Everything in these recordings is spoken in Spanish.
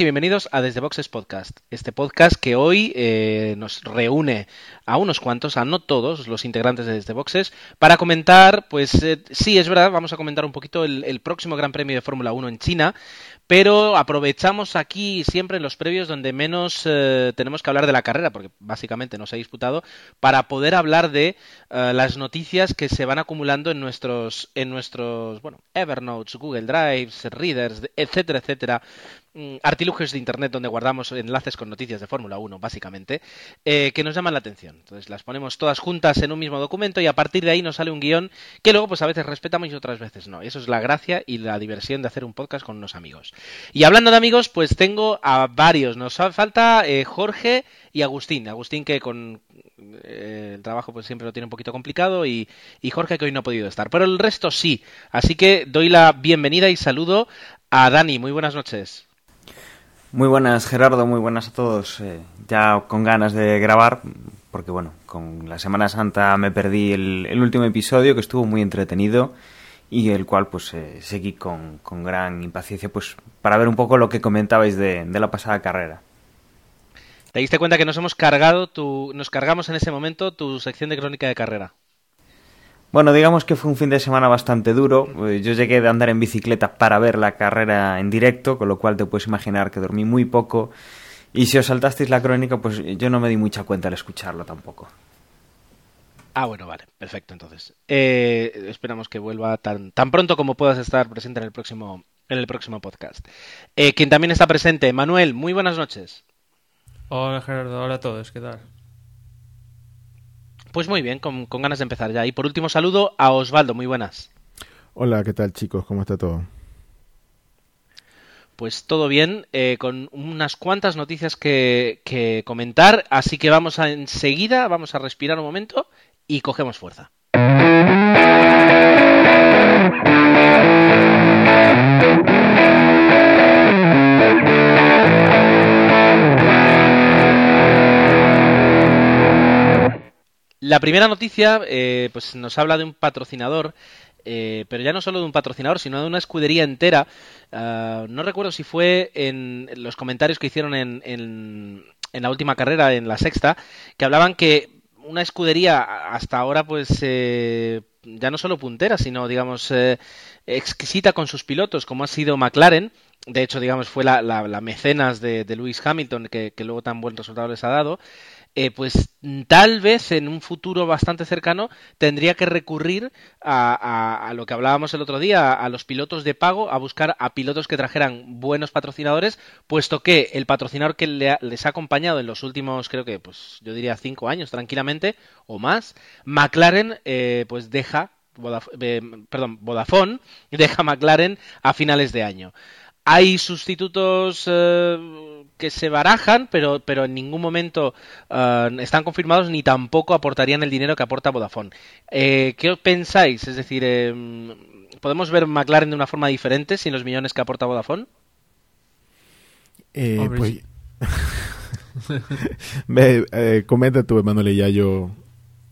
y bienvenidos a Desde Boxes Podcast. Este podcast que hoy eh, nos reúne a unos cuantos, a no todos los integrantes de Desde Boxes, para comentar, pues eh, sí, es verdad, vamos a comentar un poquito el, próximo Gran Premio de Fórmula 1 en China, pero aprovechamos aquí siempre en los previos donde menos eh, tenemos que hablar de la carrera, porque básicamente no se ha disputado, para poder hablar de eh, las noticias que se van acumulando en nuestros, en nuestros, bueno, Evernotes, Google Drives, Readers, etcétera, etcétera, artilugios de Internet donde guardamos enlaces con noticias de Fórmula 1, básicamente, eh, que nos llaman la atención. Entonces las ponemos todas juntas en un mismo documento y a partir de ahí nos sale un guion que luego pues a veces respetamos y otras veces no. Eso es la gracia y la diversión de hacer un podcast con unos amigos. Y hablando de amigos, pues tengo a varios. Nos falta eh, Jorge y Agustín. Agustín que con eh, el trabajo pues siempre lo tiene un poquito complicado y, y Jorge que hoy no ha podido estar. Pero el resto sí. Así que doy la bienvenida y saludo a Dani. Muy buenas noches. Muy buenas, Gerardo, muy buenas a todos. Eh, ya con ganas de grabar, porque bueno, con la Semana Santa me perdí el, último episodio que estuvo muy entretenido y el cual pues eh, seguí con, con, gran impaciencia pues para ver un poco lo que comentabais de, de, la pasada carrera. ¿Te diste cuenta que nos hemos cargado, tu, nos cargamos en ese momento tu sección de crónica de carrera? Bueno, digamos que fue un fin de semana bastante duro. Yo llegué de andar en bicicleta para ver la carrera en directo, con lo cual te puedes imaginar que dormí muy poco. Y si os saltasteis la crónica, pues yo no me di mucha cuenta al escucharlo tampoco. Ah, bueno, vale, perfecto. Entonces, eh, esperamos que vuelva tan, tan pronto como puedas estar presente en el próximo, en el próximo podcast. Eh, quien también está presente, Manuel, muy buenas noches. Hola Gerardo, hola a todos, ¿qué tal? Pues muy bien, con, con, ganas de empezar ya. Y por último, saludo a Osvaldo, muy buenas. Hola, ¿qué tal chicos? ¿Cómo está todo? Pues todo bien, eh, con unas cuantas noticias que, que, comentar, así que vamos a enseguida, vamos a respirar un momento y cogemos fuerza. La primera noticia eh, pues nos habla de un patrocinador, eh, pero ya no solo de un patrocinador, sino de una escudería entera. Uh, no recuerdo si fue en los comentarios que hicieron en, en, en, la última carrera, en la sexta, que hablaban que una escudería hasta ahora pues eh, ya no solo puntera, sino digamos eh, exquisita con sus pilotos, como ha sido McLaren. De hecho, digamos, fue la, mecenas de, Lewis Hamilton que, que luego tan buen resultado les ha dado eh, pues tal vez en un futuro bastante cercano tendría que recurrir a, a, a, lo que hablábamos el otro día, a, los pilotos de pago, a buscar a pilotos que trajeran buenos patrocinadores, puesto que el patrocinador que le ha, les ha acompañado en los últimos, creo que, pues yo diría cinco años tranquilamente o más, McLaren, eh, pues deja, Vodaf eh, perdón, Vodafone deja McLaren a finales de año. Hay sustitutos eh, que se barajan, pero, pero en ningún momento uh, están confirmados ni tampoco aportarían el dinero que aporta Vodafone. Eh, ¿Qué pensáis? Es decir, eh, ¿podemos ver McLaren de una forma diferente sin los millones que aporta Vodafone? Eh, pues... Eh, comenta tú, Emanuel, y ya yo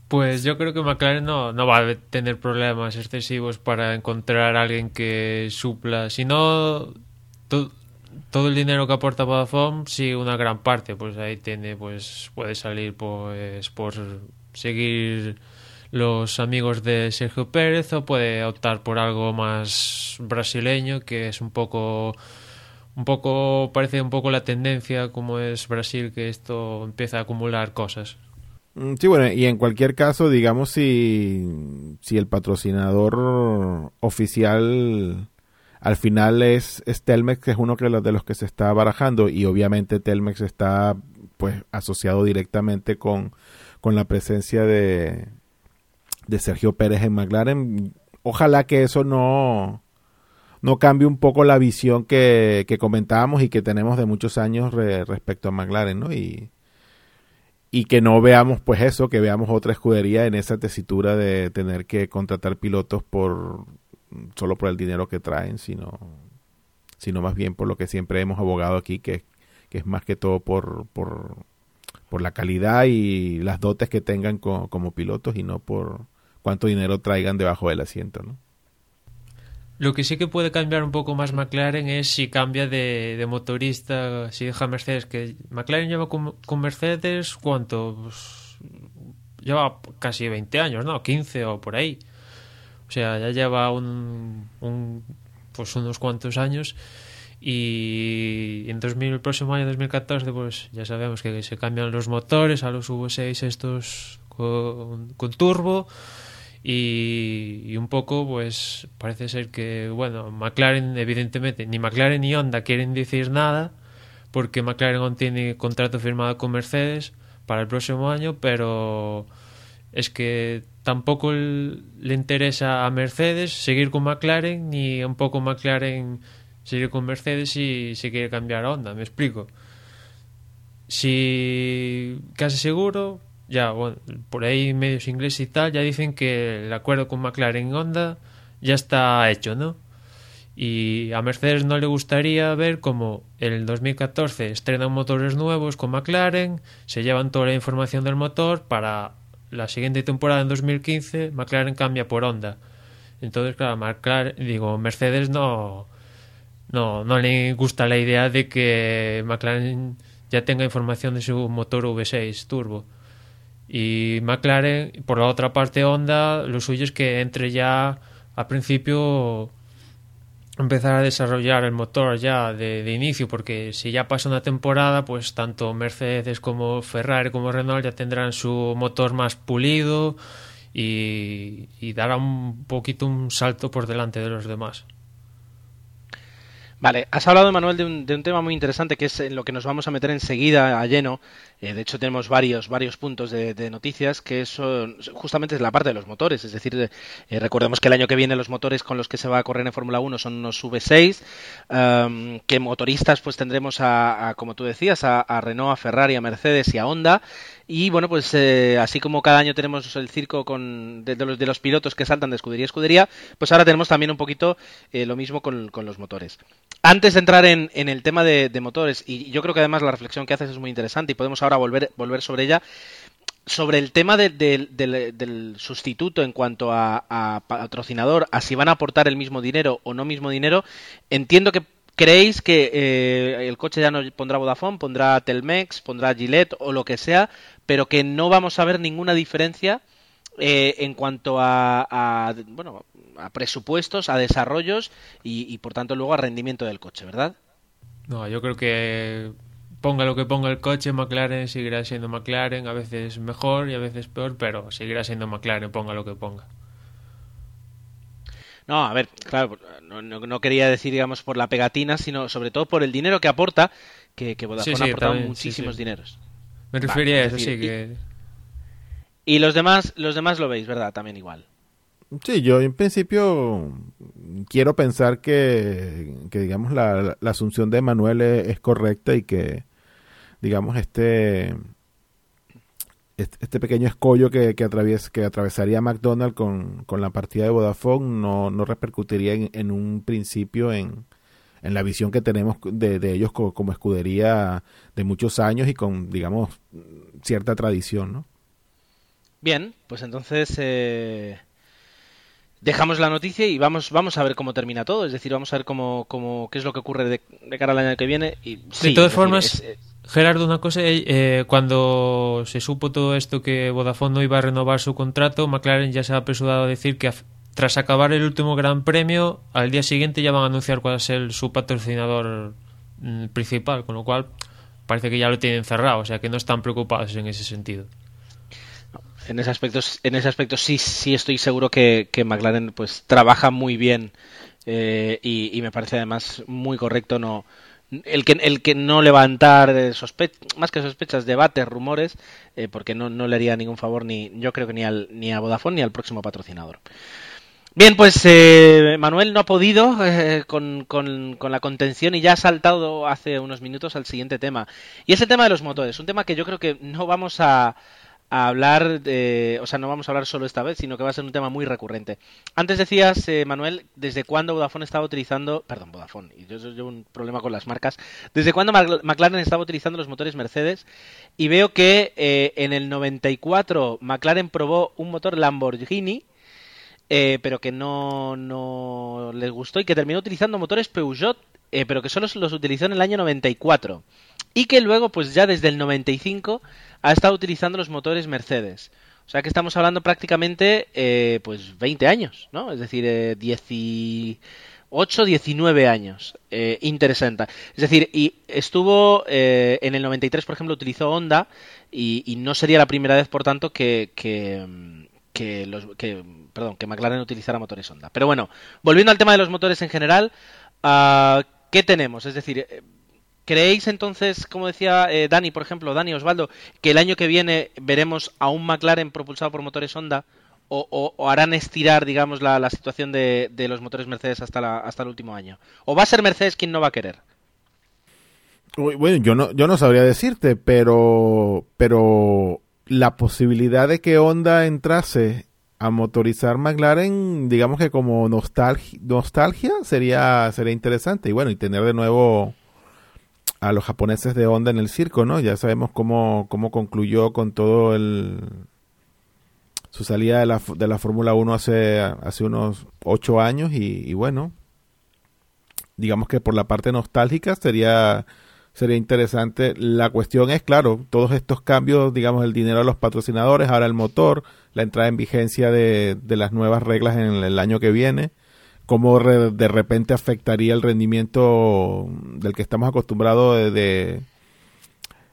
pues yo creo que McLaren no, no va a tener problemas excesivos para encontrar a alguien que supla. Si no, to, todo el dinero que aporta Vodafone, sí, una gran parte, pues ahí tiene, pues puede salir pues por seguir los amigos de Sergio Pérez o puede optar por algo más brasileño que es un poco un poco parece un poco la tendencia como es Brasil que esto empieza a acumular cosas. Sí, bueno, y en cualquier caso, digamos, si, si el patrocinador oficial al final es, Telmex, que es uno los, de los que se está barajando, y obviamente Telmex está pues asociado directamente con, con la presencia de, de Sergio Pérez en McLaren. Ojalá que eso no, no cambie un poco la visión que, que comentábamos y que tenemos de muchos años re, respecto a McLaren, ¿no? Y, y que no veamos pues eso, que veamos otra escudería en esa tesitura de tener que contratar pilotos por solo por el dinero que traen, sino, sino más bien por lo que siempre hemos abogado aquí, que, que es más que todo por, por, por la calidad y las dotes que tengan como pilotos y no por cuánto dinero traigan debajo del asiento, ¿no? Lo que sí que puede cambiar un poco más McLaren es si cambia de, motorista, si deja Mercedes, que McLaren lleva con, Mercedes, ¿cuánto? Pues, lleva casi 20 años, ¿no? 15 o por ahí. O sea, ya lleva un, pues unos cuantos años y en 2000, el próximo año 2014 pues ya sabemos que se cambian los motores a los V6 estos con, con turbo y, un poco pues parece ser que bueno McLaren evidentemente ni McLaren ni Honda quieren decir nada porque McLaren aún tiene contrato firmado con Mercedes para el próximo año pero es que tampoco le interesa a Mercedes seguir con McLaren ni un poco McLaren seguir con Mercedes y se quiere cambiar a Honda me explico si casi seguro ya, bueno, por ahí medios ingleses y tal, ya dicen que el acuerdo con McLaren Honda ya está hecho, ¿no? Y a Mercedes no le gustaría ver como en el 2014 estrenan motores nuevos con McLaren, se llevan toda la información del motor para la siguiente temporada en 2015 McLaren cambia por Honda. Entonces, claro, McLaren, digo, Mercedes no, no, no le gusta la idea de que McLaren ya tenga información de su motor V6 turbo. Y McLaren, por la otra parte Honda, lo suyo es que entre ya a principio empezar a desarrollar el motor ya de, inicio, porque si ya pasa una temporada, pues tanto Mercedes como Ferrari como Renault ya tendrán su motor más pulido y, y dará un poquito un salto por delante de los demás. Vale, has hablado, Manuel, de un, de un, tema muy interesante que es en lo que nos vamos a meter enseguida a lleno. Eh, de hecho, tenemos varios, varios puntos de, noticias que son justamente la parte de los motores. Es decir, eh, recordemos que el año que viene los motores con los que se va a correr en Fórmula 1 son unos V6, que motoristas pues tendremos a, como tú decías, a, Renault, a Ferrari, a Mercedes y a Honda. Y bueno, pues eh, así como cada año tenemos el circo con, de, los, de, los, pilotos que saltan de escudería a escudería, pues ahora tenemos también un poquito lo mismo con, con, los motores. Antes de entrar en, el tema de, motores, y yo creo que además la reflexión que haces es muy interesante y podemos ahora volver, volver sobre ella, sobre el tema de, del sustituto en cuanto a, a patrocinador, a si van a aportar el mismo dinero o no mismo dinero, entiendo que ¿Creéis que eh, el coche ya no pondrá Vodafone, pondrá Telmex, pondrá Gillette o lo que sea, pero que no vamos a ver ninguna diferencia eh, en cuanto a, bueno, a presupuestos, a desarrollos y, por tanto luego a rendimiento del coche, ¿verdad? No, yo creo que ponga lo que ponga el coche, McLaren seguirá siendo McLaren, a veces mejor y a veces peor, pero seguirá siendo McLaren, ponga lo que ponga. No, a ver, claro, no, no, quería decir, digamos, por la pegatina, sino sobre todo por el dinero que aporta, que, que Vodafone ha aportado muchísimos dineros. Me refería a eso, sí, que... Y los demás, los demás lo veis, ¿verdad? También igual. Sí, yo en principio quiero pensar que, que digamos, la, la, asunción de Manuel es correcta y que, digamos, este este pequeño escollo que, que, que atravesaría McDonald's con, con, la partida de Vodafone no, no repercutiría en, un principio en, en, la visión que tenemos de, de ellos como, escudería de muchos años y con, digamos, cierta tradición, ¿no? Bien, pues entonces eh, dejamos la noticia y vamos, vamos a ver cómo termina todo. Es decir, vamos a ver cómo, cómo qué es lo que ocurre de, cara al año que viene. Y, de todas formas, Gerardo, una cosa, eh, eh, cuando se supo todo esto que Vodafone no iba a renovar su contrato, McLaren ya se ha apresurado a decir que tras acabar el último Gran Premio, al día siguiente ya van a anunciar cuál es el, su patrocinador mm, principal, con lo cual parece que ya lo tienen cerrado, o sea que no están preocupados en ese sentido. En ese aspecto, en ese aspecto sí, sí estoy seguro que, McLaren pues trabaja muy bien eh, y, me parece además muy correcto no el que, el que no levantar más que sospechas, debates, rumores, eh, porque no, no le haría ningún favor ni yo creo que ni, al, ni a Vodafone ni al próximo patrocinador. Bien, pues eh, Manuel no ha podido eh, con, con, con, la contención y ya ha saltado hace unos minutos al siguiente tema. Y es el tema de los motores, un tema que yo creo que no vamos a, a hablar, de, o sea, no vamos a hablar solo esta vez, sino que va a ser un tema muy recurrente. Antes decías, eh, Manuel, desde cuándo Vodafone estaba utilizando, perdón, Vodafone, y yo llevo un problema con las marcas, desde cuándo McLaren estaba utilizando los motores Mercedes, y veo que eh, en el 94 McLaren probó un motor Lamborghini eh, pero que no, no les gustó y que terminó utilizando motores Peugeot, eh, pero que solo los utilizó en el año 94. Y que luego, pues ya desde el 95, ha estado utilizando los motores Mercedes. O sea que estamos hablando prácticamente, eh, pues 20 años, ¿no? Es decir, eh, 18, 19 años. Eh, interesante. Es decir, y estuvo eh, en el 93, por ejemplo, utilizó Honda y, y, no sería la primera vez, por tanto, que, que, que, los, que, perdón, que McLaren utilizara motores Honda. Pero bueno, volviendo al tema de los motores en general, uh, ¿qué tenemos? Es decir, ¿creéis entonces, como decía eh, Dani, por ejemplo, Dani Osvaldo, que el año que viene veremos a un McLaren propulsado por motores Honda? O, harán estirar, digamos, la, la situación de, de, los motores Mercedes hasta, la, hasta el último año? ¿O va a ser Mercedes quien no va a querer? Bueno, yo no, yo no sabría decirte, pero, pero la posibilidad de que Honda entrase a motorizar McLaren, digamos que como nostalgia, nostalgia sería, sería interesante. Y bueno, y tener de nuevo a los japoneses de Honda en el circo, ¿no? Ya sabemos cómo, cómo concluyó con todo el su salida de la, de la Fórmula 1 hace, hace unos ocho años y, y bueno, digamos que por la parte nostálgica sería sería interesante. La cuestión es, claro, todos estos cambios, digamos, el dinero a los patrocinadores, ahora el motor, la entrada en vigencia de, de las nuevas reglas en el, el año que viene, cómo re, de repente afectaría el rendimiento del que estamos acostumbrados de,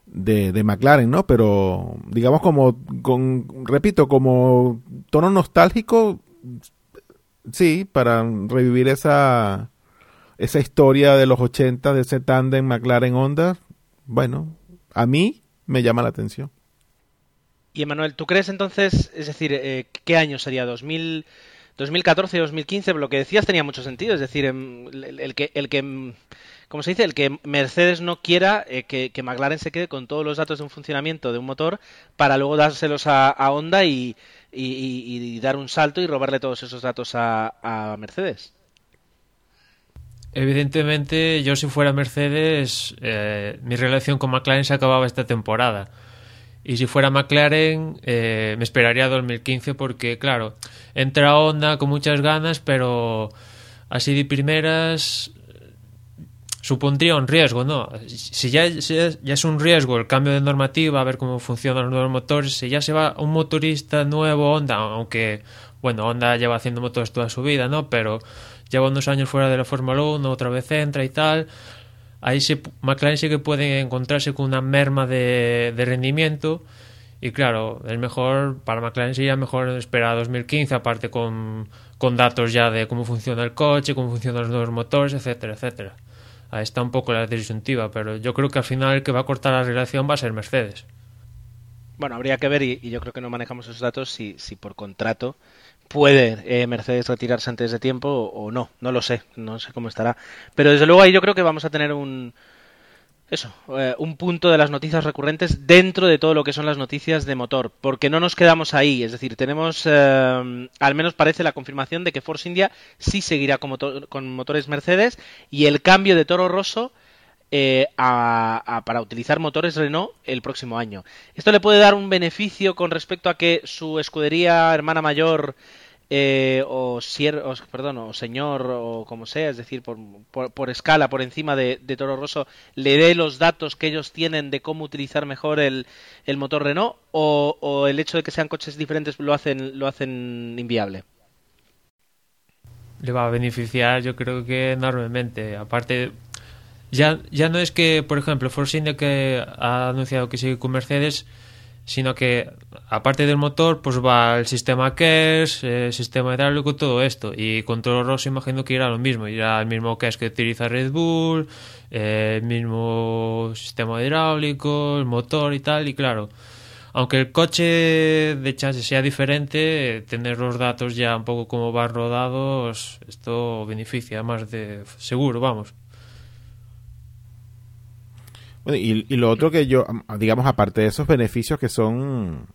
de, de, McLaren, ¿no? Pero, digamos, como, con, repito, como tono nostálgico, sí, para revivir esa esa historia de los 80 de ese tándem McLaren Honda, bueno, a mí me llama la atención. Y Emanuel, ¿tú crees entonces, es decir, eh, qué año sería 2000 2014 2015, lo que decías tenía mucho sentido, es decir, el, el que el que como se dice, el que Mercedes no quiera eh, que, que, McLaren se quede con todos los datos de un funcionamiento de un motor para luego dárselos a, Honda y, y, dar un salto y robarle todos esos datos a, a Mercedes. Evidentemente, yo si fuera Mercedes, eh, mi relación con McLaren se acababa esta temporada. Y si fuera McLaren, eh, me esperaría a 2015 porque, claro, entra Honda con muchas ganas, pero así de primeras supondría un riesgo, ¿no? Si ya, ya, es un riesgo el cambio de normativa, a ver cómo funcionan los nuevos motores, si ya se va un motorista nuevo Honda, aunque, bueno, Honda lleva haciendo motores toda su vida, ¿no? Pero lleva unos años fuera de la Fórmula 1, otra vez entra y tal. Ahí sí, McLaren sí que puede encontrarse con una merma de, de rendimiento. Y claro, es mejor, para McLaren sería mejor esperar a 2015, aparte con, con datos ya de cómo funciona el coche, cómo funcionan los nuevos motores, etcétera, etcétera. Ahí está un poco la disyuntiva, pero yo creo que al final el que va a cortar la relación va a ser Mercedes. Bueno, habría que ver, y, y yo creo que no manejamos esos datos, si, si por contrato puede eh, Mercedes retirarse antes de tiempo o, no, no lo sé, no sé cómo estará. Pero desde luego ahí yo creo que vamos a tener un eso, eh, un punto de las noticias recurrentes dentro de todo lo que son las noticias de motor, porque no nos quedamos ahí, es decir, tenemos eh, al menos parece la confirmación de que Force India sí seguirá con, motor, con motores Mercedes y el cambio de Toro Rosso eh, a, a, para utilizar motores Renault el próximo año. Esto le puede dar un beneficio con respecto a que su escudería hermana mayor eh, o, perdón, o señor o como sea, es decir, por, escala, por encima de, Toro Rosso, le dé los datos que ellos tienen de cómo utilizar mejor el, el motor Renault o, o, el hecho de que sean coches diferentes lo hacen, lo hacen inviable. Le va a beneficiar, yo creo que enormemente. Aparte, ya, ya no es que, por ejemplo, Force India que ha anunciado que sigue con Mercedes, sino que aparte del motor, pues va el sistema KERS, el sistema hidráulico, todo esto. Y con Toro Rosso imagino que irá lo mismo, irá el mismo KERS que utiliza Red Bull, el mismo sistema hidráulico, el motor y tal, y claro. aunque el coche de chasis sea diferente, tener los datos ya un poco como van rodados, esto beneficia más de seguro, vamos. Y, y lo otro que yo, digamos, aparte de esos beneficios que son,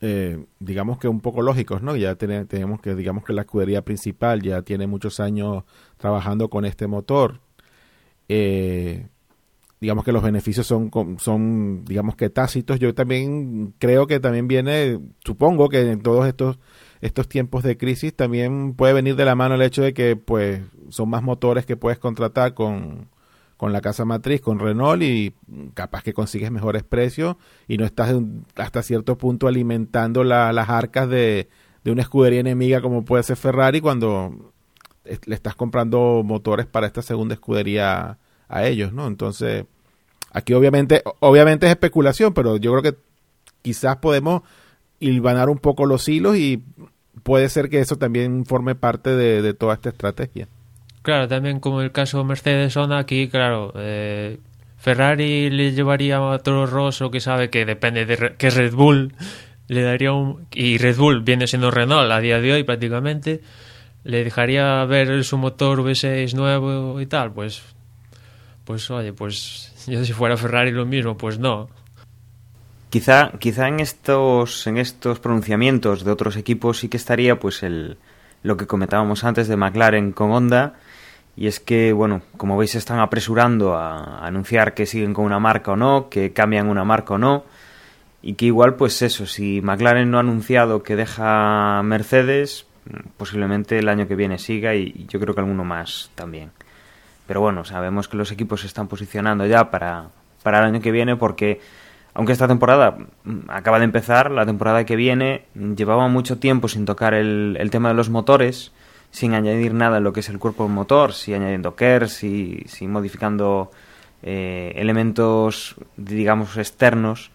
eh, digamos que un poco lógicos, ¿no? Ya tenemos, tenemos que, digamos que la escudería principal ya tiene muchos años trabajando con este motor. Eh, digamos que los beneficios son, son, digamos que tácitos. Yo también creo que también viene, supongo que en todos estos, estos tiempos de crisis también puede venir de la mano el hecho de que pues son más motores que puedes contratar con, con la casa matriz, con Renault y capaz que consigues mejores precios y no estás hasta cierto punto alimentando las arcas de, de una escudería enemiga como puede ser Ferrari cuando le estás comprando motores para esta segunda escudería a ellos, ¿no? Entonces, aquí obviamente, obviamente es especulación, pero yo creo que quizás podemos hilvanar un poco los hilos y puede ser que eso también forme parte de, toda esta estrategia. Claro, también como el caso Mercedes Zona aquí, claro, eh, Ferrari le llevaría a Toro Rosso, que sabe que depende de que Red Bull le daría un y Red Bull viene siendo Renault a día de hoy prácticamente le dejaría ver su motor V6 nuevo y tal, pues pues oye, pues yo si fuera Ferrari lo mismo, pues no. Quizá, quizá en estos, en estos pronunciamientos de otros equipos sí que estaría pues el, lo que comentábamos antes de McLaren con Honda, y es que, bueno, como veis están apresurando a, anunciar que siguen con una marca o no, que cambian una marca o no, y que igual pues eso, si McLaren no ha anunciado que deja Mercedes, posiblemente el año que viene siga y yo creo que alguno más también. Pero bueno, sabemos que los equipos se están posicionando ya para, para el año que viene porque aunque esta temporada mm, acaba de empezar, la temporada que viene llevaba mucho tiempo sin tocar el tema de los motores, sin añadir nada en lo que es el cuerpo motor, si añadiendo KERS, si, modificando eh, elementos, digamos, externos.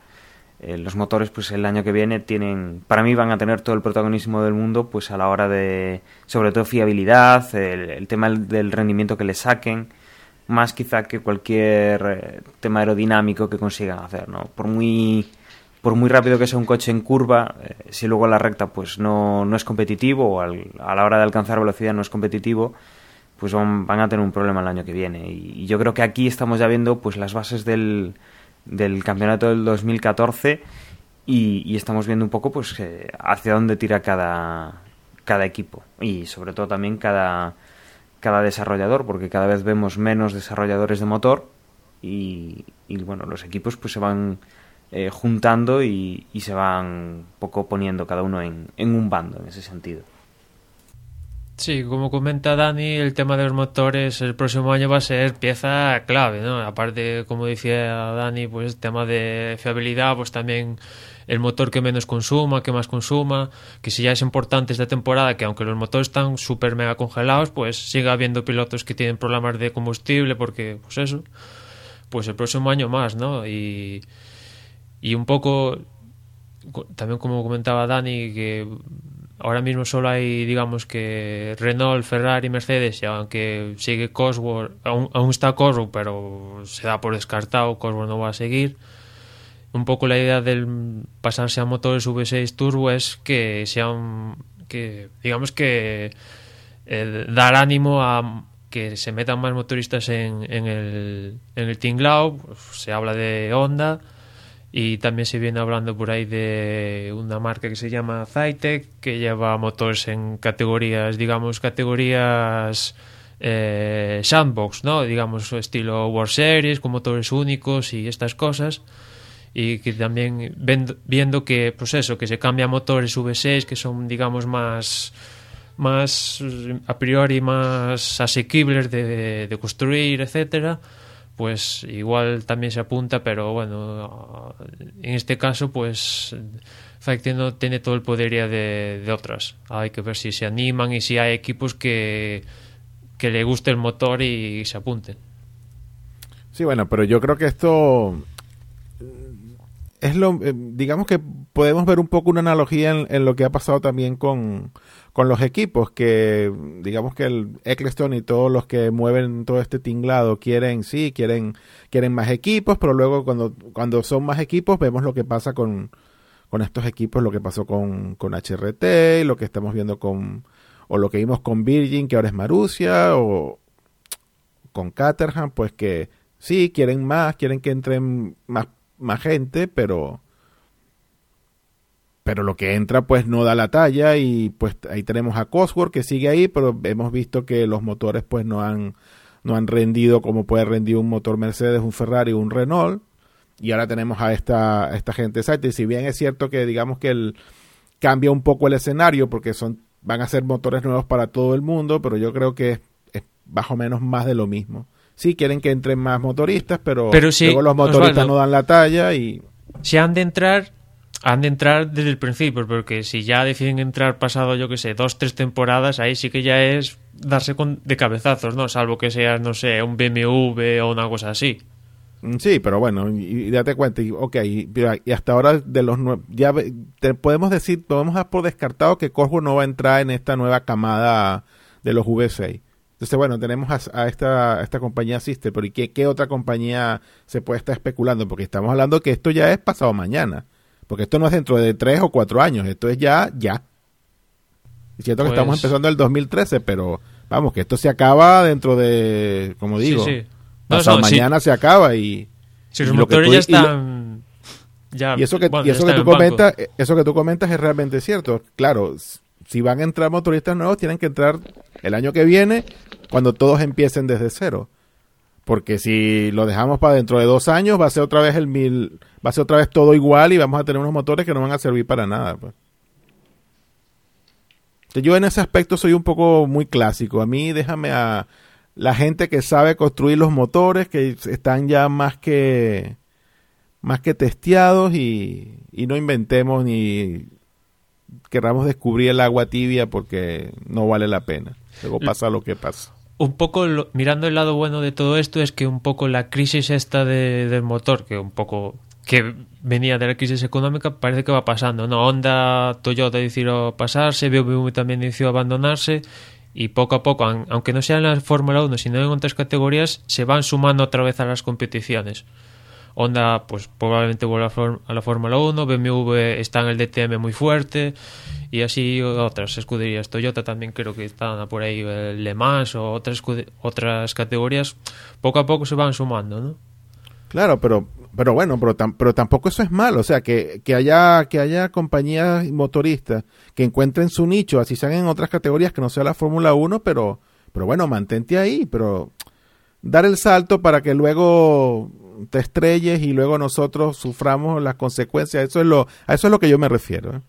Eh, los motores, pues el año que viene tienen, para mí van a tener todo el protagonismo del mundo, pues a la hora de, sobre todo fiabilidad, el, tema del rendimiento que le saquen, más quizá que cualquier eh, tema aerodinámico que consigan hacer, ¿no? Por muy, por muy rápido que sea un coche en curva, eh, si luego la recta pues no, no es competitivo o a la hora de alcanzar velocidad no es competitivo, pues van, a tener un problema el año que viene. Y, y yo creo que aquí estamos ya viendo pues las bases del del campeonato del 2014 y, y estamos viendo un poco pues eh, hacia dónde tira cada, cada equipo y sobre todo también cada, cada desarrollador porque cada vez vemos menos desarrolladores de motor y, y bueno los equipos pues se van eh, juntando y, se van poco poniendo cada uno en, en un bando en ese sentido. Sí, como comenta Dani, el tema de los motores el próximo año va a ser pieza clave, ¿no? Aparte, como decía Dani, pues el tema de fiabilidad, pues también el motor que menos consuma, que más consuma, que si ya es importante esta temporada, que aunque los motores están súper mega congelados, pues siga habiendo pilotos que tienen problemas de combustible, porque, pues eso, pues el próximo año más, ¿no? Y, y un poco, también como comentaba Dani, que ahora mismo solo hay, digamos que Renault, Ferrari, Mercedes, y aunque sigue Cosworth, aún, está Cosworth, pero se da por descartado, Cosworth no va a seguir. Un poco la idea del pasarse a motores V6 turbo es que sean, que digamos que eh, dar ánimo a que se metan más motoristas en, en el, en el tinglao, pues, se habla de Honda, y también se viene hablando por ahí de una marca que se llama Zytec que lleva motores en categorías digamos categorías eh, sandbox no digamos estilo World Series con motores únicos y estas cosas. Y que también viendo que pues eso que se cambia motores V6 que son digamos más más a priori más asequibles de, de construir etcétera pues igual también se apunta, pero bueno, en este caso, pues Zyte no tiene todo el poder de, de, otras. Hay que ver si se animan y si hay equipos que, que le guste el motor y se apunten. Sí, bueno, pero yo creo que esto es lo, eh, digamos que podemos ver un poco una analogía en, lo que ha pasado también con, con, los equipos, que digamos que el Eccleston y todos los que mueven todo este tinglado quieren, sí, quieren, quieren más equipos, pero luego cuando, cuando son más equipos vemos lo que pasa con, con estos equipos, lo que pasó con, con HRT, lo que estamos viendo con, o lo que vimos con Virgin, que ahora es Marusia, o con Caterham, pues que sí, quieren más, quieren que entren más más gente, pero pero lo que entra pues no da la talla y pues ahí tenemos a Cosworth que sigue ahí, pero hemos visto que los motores pues no han no han rendido como puede rendir un motor Mercedes, un Ferrari, un Renault. Y ahora tenemos a esta esta gente y si bien es cierto que digamos que el, cambia un poco el escenario porque son van a ser motores nuevos para todo el mundo, pero yo creo que es, es más o menos más de lo mismo. Sí quieren que entren más motoristas, pero, luego los motoristas no dan la talla y... Si han de entrar, han de entrar desde el principio, porque si ya deciden entrar pasado, yo que sé, dos, tres temporadas, ahí sí que ya es darse con, de cabezazos, ¿no? Salvo que seas, no sé, un BMW o una cosa así. Mm, sí, pero bueno, y, date cuenta, y, ok, y, hasta ahora de los ya te podemos decir, podemos dar por descartado que Cosworth no va a entrar en esta nueva camada de los V6. Entonces, bueno, tenemos a, esta, esta compañía Sister, pero ¿y qué, otra compañía se puede estar especulando? Porque estamos hablando que esto ya es pasado mañana. Porque esto no es dentro de tres o cuatro años, esto es ya, ya. Es cierto que estamos pues empezando el 2013, pero vamos, que esto se acaba dentro de, como digo, pasado mañana se acaba y... Si los motores ya están... Y, eso que, y eso que tú comentas, eso que tú comentas es realmente cierto. Claro, si van a entrar motoristas nuevos, tienen que entrar el año que viene cuando todos empiecen desde cero. Porque si lo dejamos para dentro de dos años, va a ser otra vez el mil, va a ser otra vez todo igual y vamos a tener unos motores que no van a servir para nada. Pues. Yo en ese aspecto soy un poco muy clásico. A mí déjame a la gente que sabe construir los motores, que están ya más que más que testeados y, y no inventemos ni querramos descubrir el agua tibia porque no vale la pena. Luego pasa lo que pasa. Un poco, mirando el lado bueno de todo esto, es que un poco la crisis esta del motor, que un poco que venía de la crisis económica, parece que va pasando. No, Honda, Toyota decidieron pasarse, BMW también decidió abandonarse y poco a poco, aunque no sea en la Fórmula 1, sino en otras categorías, se van sumando otra vez a las competiciones. Honda pues probablemente vuelva a la Fórmula 1, BMW está en el DTM muy fuerte y así otras escuderías. Toyota también creo que están por ahí eh, Le Mans o otras, otras categorías. Poco a poco se van sumando, ¿no? Claro, pero pero bueno, pero, pero tampoco eso es malo, o sea, que, que haya que haya compañías motoristas que encuentren su nicho, así sean en otras categorías que no sea la Fórmula 1, pero pero bueno, mantente ahí, pero dar el salto para que luego te estrelles y luego nosotros suframos las consecuencias. Eso es lo, a eso es lo que yo me refiero. ¿eh?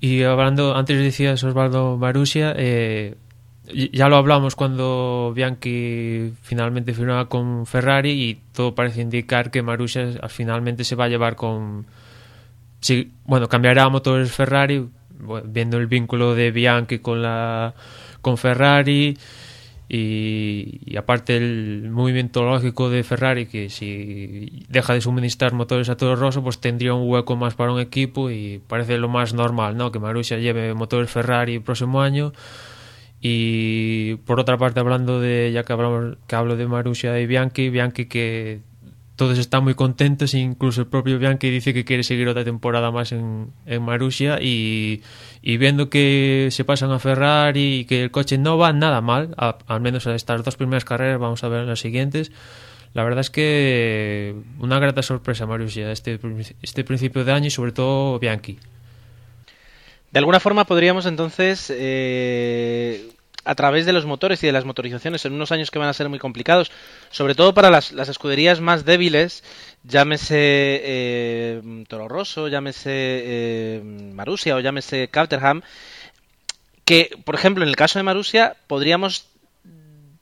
Y hablando, antes decías Osvaldo Marusia, eh, ya lo hablamos cuando Bianchi finalmente firmaba con Ferrari y todo parece indicar que Marussia finalmente se va a llevar con... Bueno, cambiará a motores Ferrari, viendo el vínculo de Bianchi con la con Ferrari y, aparte el movimiento lógico de Ferrari que si deja de suministrar motores a todo Rosso pues tendría un hueco más para un equipo y parece lo más normal ¿no? que Marussia lleve motores Ferrari el próximo año y por otra parte hablando de ya que hablamos que hablo de Marussia y Bianchi Bianchi que todos están muy contentos, incluso el propio Bianchi dice que quiere seguir otra temporada más en, en Marussia y, viendo que se pasan a Ferrari y que el coche no va nada mal, al menos a estas dos primeras carreras, vamos a ver en las siguientes, la verdad es que una grata sorpresa Marussia este, este principio de año y sobre todo Bianchi. De alguna forma podríamos entonces eh, a través de los motores y de las motorizaciones en unos años que van a ser muy complicados, sobre todo para las, escuderías más débiles, llámese eh, Toro Rosso, llámese eh, Marussia o llámese Caterham, que, por ejemplo, en el caso de Marussia podríamos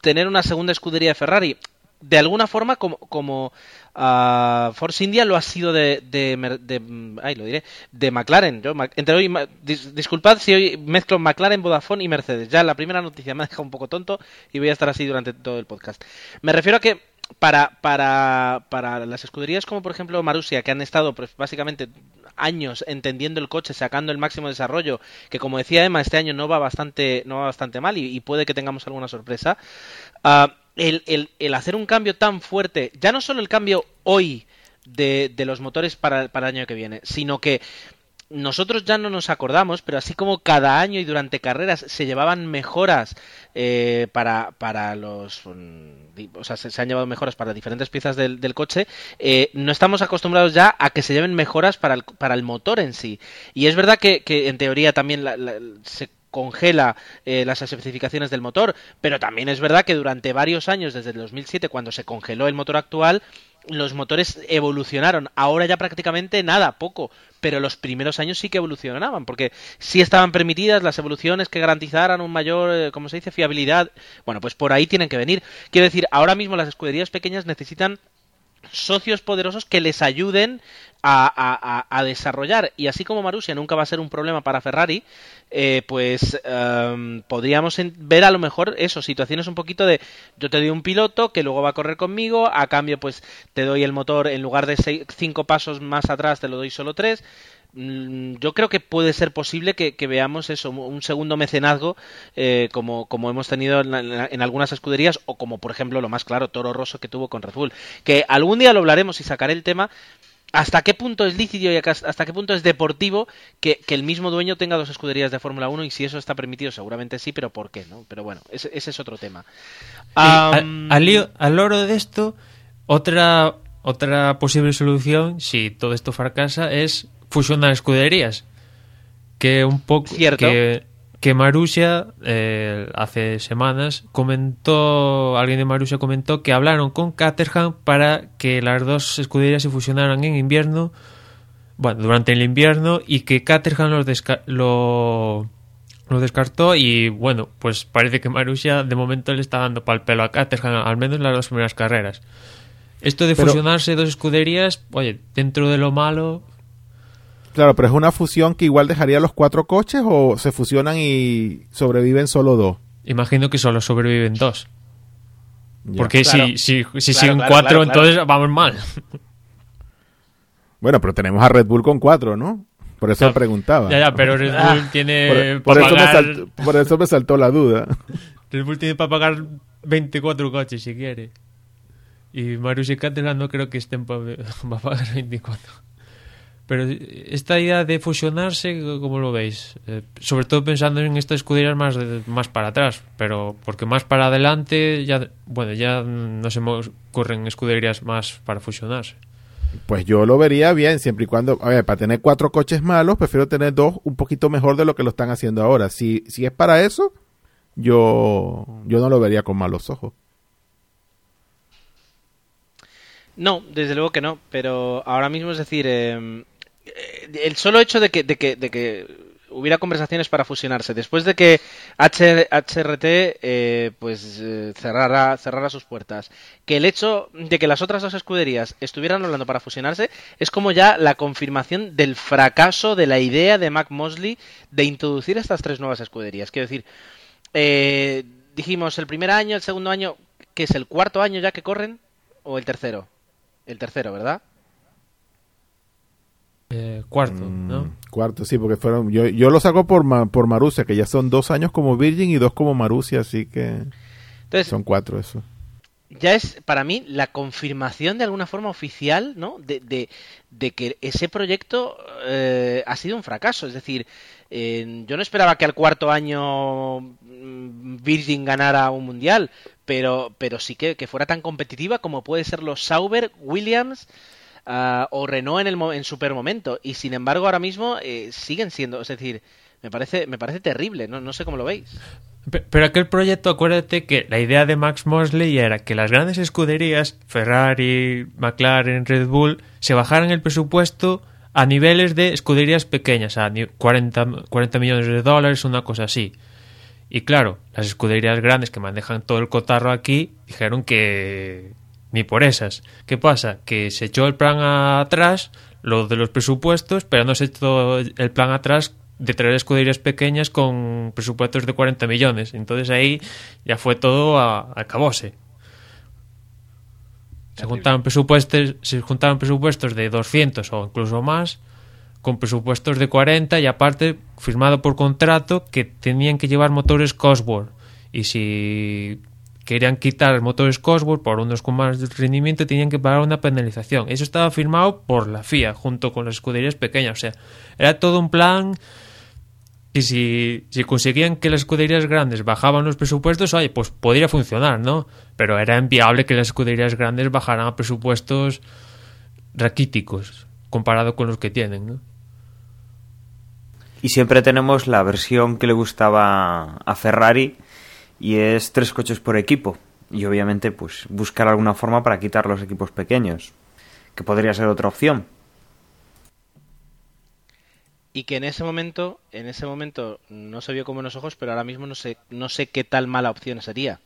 tener una segunda escudería de Ferrari, de alguna forma como, como Uh, Force India lo ha sido de, de, ay, lo diré, de McLaren. Yo, hoy, disculpad si hoy mezclo McLaren, Vodafone y Mercedes. Ya la primera noticia me ha dejado un poco tonto y voy a estar así durante todo el podcast. Me refiero a que para, para, para las escuderías como por ejemplo Marussia, que han estado pues, básicamente años entendiendo el coche, sacando el máximo desarrollo, que como decía Emma, este año no va bastante, no va bastante mal y, puede que tengamos alguna sorpresa. Ah, el, el, el, hacer un cambio tan fuerte, ya no solo el cambio hoy de, de los motores para, para el año que viene, sino que nosotros ya no nos acordamos, pero así como cada año y durante carreras se llevaban mejoras eh, para, para los... Mm, o sea, se, han llevado mejoras para diferentes piezas del, del coche, eh, no estamos acostumbrados ya a que se lleven mejoras para el, para el motor en sí. Y es verdad que, en teoría también se congela eh, las especificaciones del motor, pero también es verdad que durante varios años, desde el 2007, cuando se congeló el motor actual, los motores evolucionaron. Ahora ya prácticamente nada, poco. Pero los primeros años sí que evolucionaban, porque sí estaban permitidas las evoluciones que garantizaran un mayor, eh, como se dice, fiabilidad. Bueno, pues por ahí tienen que venir. Quiero decir, ahora mismo las escuderías pequeñas necesitan socios poderosos que les ayuden a, desarrollar. Y así como Marussia nunca va a ser un problema para Ferrari, eh, pues em, podríamos ver a lo mejor eso, situaciones un poquito de yo te doy un piloto que luego va a correr conmigo, a cambio pues te doy el motor en lugar de seis, cinco pasos más atrás te lo doy solo tres. Mm, yo creo que puede ser posible que, veamos eso, un segundo mecenazgo eh, como, como hemos tenido en, algunas escuderías o como por ejemplo lo más claro Toro Rosso que tuvo con Red Bull. Que algún día lo hablaremos y sacaré el tema. ¿Hasta qué punto es lícito y hasta qué punto es deportivo que, el mismo dueño tenga dos escuderías de Fórmula 1 y si eso está permitido? Seguramente sí, pero ¿por qué? no Pero bueno, ese, es otro tema. al, al oro de esto, otra, otra posible solución, si todo esto fracasa, es fusionar escuderías. Que un poco. Que, que Marussia eh, hace semanas comentó, alguien de Marussia comentó que hablaron con Caterham para que las dos escuderías se fusionaran en invierno, bueno, durante el invierno y que Caterham los lo, lo descartó y bueno, pues parece que Marussia de momento le está dando pal pelo a Caterham, al menos en las dos primeras carreras. Esto de fusionarse dos escuderías, oye, dentro de lo malo, Claro, pero es una fusión que igual dejaría los cuatro coches o se fusionan y sobreviven solo dos. Imagino que solo sobreviven dos. Porque si, si, si siguen cuatro, entonces vamos mal. Bueno, pero tenemos a Red Bull con cuatro, ¿no? Por eso preguntaba. Ya, ya, pero Red Bull tiene. Por, eso me saltó, por, eso me saltó, la duda. Red Bull tiene para pagar 24 coches si quiere. Y Marius y Caterham no creo que estén para, para pagar 24. Pero esta idea de fusionarse, ¿cómo lo veis? Eh, sobre todo pensando en estas escuderías más, más para atrás, pero porque más para adelante, ya bueno, ya no se me ocurren escuderías más para fusionarse. Pues yo lo vería bien, siempre y cuando, a ver, para tener cuatro coches malos, prefiero tener dos un poquito mejor de lo que lo están haciendo ahora. Si, si es para eso, yo, yo no lo vería con malos ojos. No, desde luego que no, pero ahora mismo es decir, eh, eh, el solo hecho de que, de que, de que hubiera conversaciones para fusionarse después de que HRT eh, pues eh, cerrara, cerrara sus puertas que el hecho de que las otras dos escuderías estuvieran hablando para fusionarse es como ya la confirmación del fracaso de la idea de Mac Mosley de introducir estas tres nuevas escuderías. Quiero decir dijimos el primer año el segundo año que es el cuarto año ya que corren o el tercero. El tercero verdad eh, cuarto, ¿no? Mm, cuarto, sí, porque fueron. Yo, yo lo saco por, por Marusia, que ya son dos años como Virgin y dos como Marusia, así que. Entonces, son cuatro eso. Ya es para mí la confirmación de alguna forma oficial, ¿no? De, de, que ese proyecto eh, ha sido un fracaso. Es decir, yo no esperaba que al cuarto año mm, Virgin ganara un mundial, pero, pero sí que, que fuera tan competitiva como puede ser los Sauber, Williams. Ah, o Renault en, el, en super momento. Y sin embargo, ahora mismo eh, siguen siendo. Es decir, me parece, me parece terrible. No, no sé cómo lo veis. Pero aquel proyecto, acuérdate que la idea de Max Mosley era que las grandes escuderías, Ferrari, McLaren, Red Bull, se bajaran el presupuesto a niveles de escuderías pequeñas, a 40, 40 millones de dólares, una cosa así. Y claro, las escuderías grandes que manejan todo el cotarro aquí dijeron que, ni por esas. ¿Qué pasa? Que se echó el plan atrás, lo de los presupuestos, pero no se echó el plan atrás de traer escuderías pequeñas con presupuestos de 40 millones. Entonces ahí ya fue todo a, a cabose. Se juntaron presupuestos, se juntaron presupuestos de 200 o incluso más con presupuestos de 40 y aparte firmado por contrato que tenían que llevar motores Cosworth y si querían quitar motores Cosworth por unos con más rendimiento tenían que pagar una penalización. Eso estaba firmado por la FIA junto con las escuderías pequeñas. O sea, era todo un plan y si, si conseguían que las escuderías grandes bajaban los presupuestos, oye, pues podría funcionar, ¿no? Pero era inviable que las escuderías grandes bajaran a presupuestos raquíticos comparado con los que tienen, ¿no? Y siempre tenemos la versión que le gustaba a Ferrari y es tres coches por equipo. Y obviamente, pues buscar alguna forma para quitar los equipos pequeños, que podría ser otra opción. Y que en ese momento, en ese momento no se vio como unos ojos, pero ahora mismo no sé, no sé qué tal mala opción sería.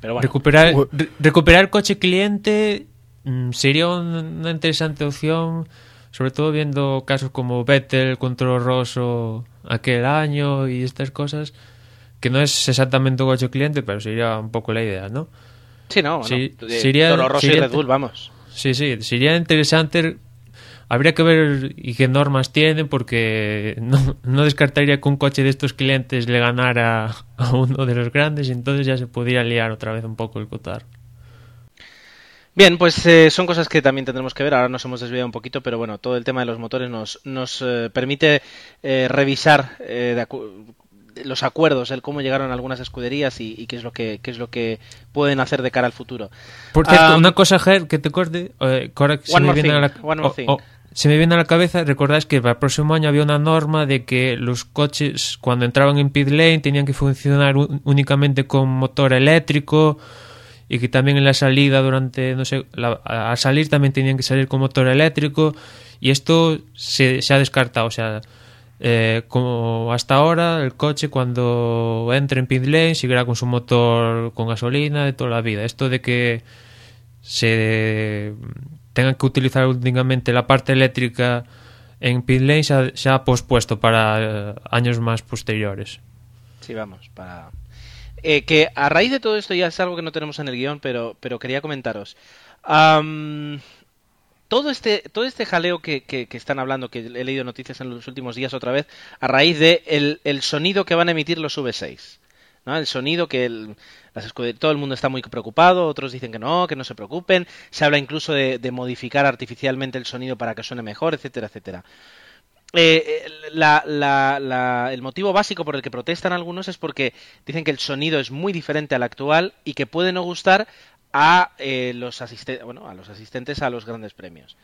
Pero bueno. Recuperar, re recuperar coche cliente mmm, sería una interesante opción sobre todo viendo casos como Vettel contra Rosso aquel año y estas cosas, que no es exactamente un coche cliente, pero sería un poco la idea, ¿no? Sí, no, no. sería, Toro Rosso sería, y Red Bull, vamos. Sí, sí, sería interesante. Habría que ver y qué normas tienen, porque no, no descartaría que un coche de estos clientes le ganara a uno de los grandes y entonces ya se podría liar otra vez un poco el cotar. Bien, pues eh, son cosas que también tendremos que ver. Ahora nos hemos desviado un poquito, pero bueno, todo el tema de los motores nos, nos eh, permite eh, revisar de acu los acuerdos, el cómo llegaron algunas escuderías y, y, qué es lo que qué es lo que pueden hacer de cara al futuro. Por cierto, um, una cosa, Ger, que te corte, eh, se, me viene a la, oh, oh, se me viene a la cabeza, recordáis que para el próximo año había una norma de que los coches cuando entraban en pit lane tenían que funcionar únicamente con motor eléctrico y que también en la salida durante, no sé, la, al salir también tenían que salir con motor eléctrico y esto se, se ha descartado, o sea, eh, como hasta ahora el coche cuando entre en pit lane seguirá con su motor con gasolina de toda la vida. Esto de que se tenga que utilizar únicamente la parte eléctrica en pit lane se ha, se ha pospuesto para eh, años más posteriores. Sí, vamos, para eh, que a raíz de todo esto ya es algo que no tenemos en el guion, pero, pero quería comentaros. Todo este, todo este jaleo que, que, que, están hablando, que he leído noticias en los últimos días otra vez, a raíz de el, el sonido que van a emitir los V6. ¿no? El sonido que el, las todo el mundo está muy preocupado, otros dicen que no, que no se preocupen. Se habla incluso de, de modificar artificialmente el sonido para que suene mejor, etcétera, etcétera. Eh, la, el motivo básico por el que protestan algunos es porque dicen que el sonido es muy diferente al actual y que puede no gustar a, eh, los asistentes a los grandes premios.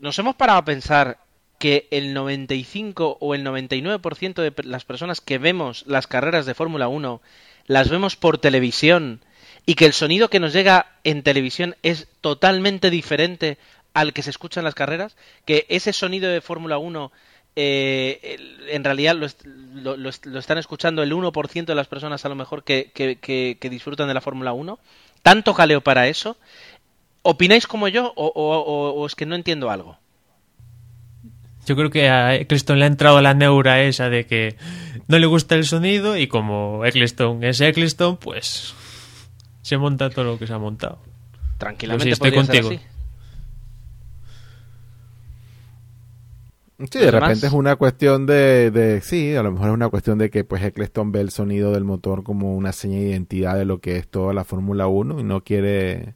Nos hemos parado a pensar que el 95 o el 99% de las personas que vemos las carreras de Fórmula 1 las vemos por televisión y que el sonido que nos llega en televisión es totalmente diferente al que se escucha en las carreras, que ese sonido de Fórmula 1 eh, en realidad lo, lo, lo, lo, están escuchando el 1% de las personas a lo mejor que, que, que, que disfrutan de la Fórmula 1. ¿Tanto jaleo para eso? ¿Opináis como yo o, o, o, es que no entiendo algo? Yo creo que a Eccleston le ha entrado la neura esa de que no le gusta el sonido y como Eccleston es Eccleston, pues se monta todo lo que se ha montado. Tranquilamente estoy contigo. Ser así. Sí, de repente es una cuestión de, de, sí, a lo mejor es una cuestión de que pues Eccleston ve el sonido del motor como una seña de identidad de lo que es toda la Fórmula 1 y no quiere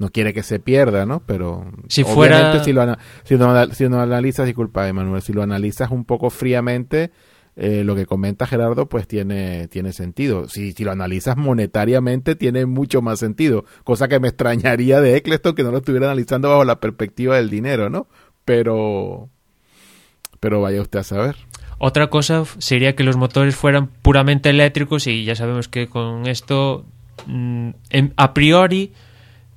no quiere que se pierda, ¿no? Pero si fuera si lo, si lo, si lo analizas, disculpa, Emanuel, si lo analizas un poco fríamente, eh, lo que comenta Gerardo pues tiene, tiene sentido. Si, si lo analizas monetariamente tiene mucho más sentido, cosa que me extrañaría de Eccleston que no lo estuviera analizando bajo la perspectiva del dinero, ¿no? Pero pero vaya usted a saber. Otra cosa sería que los motores fueran puramente eléctricos y ya sabemos que con esto en, a priori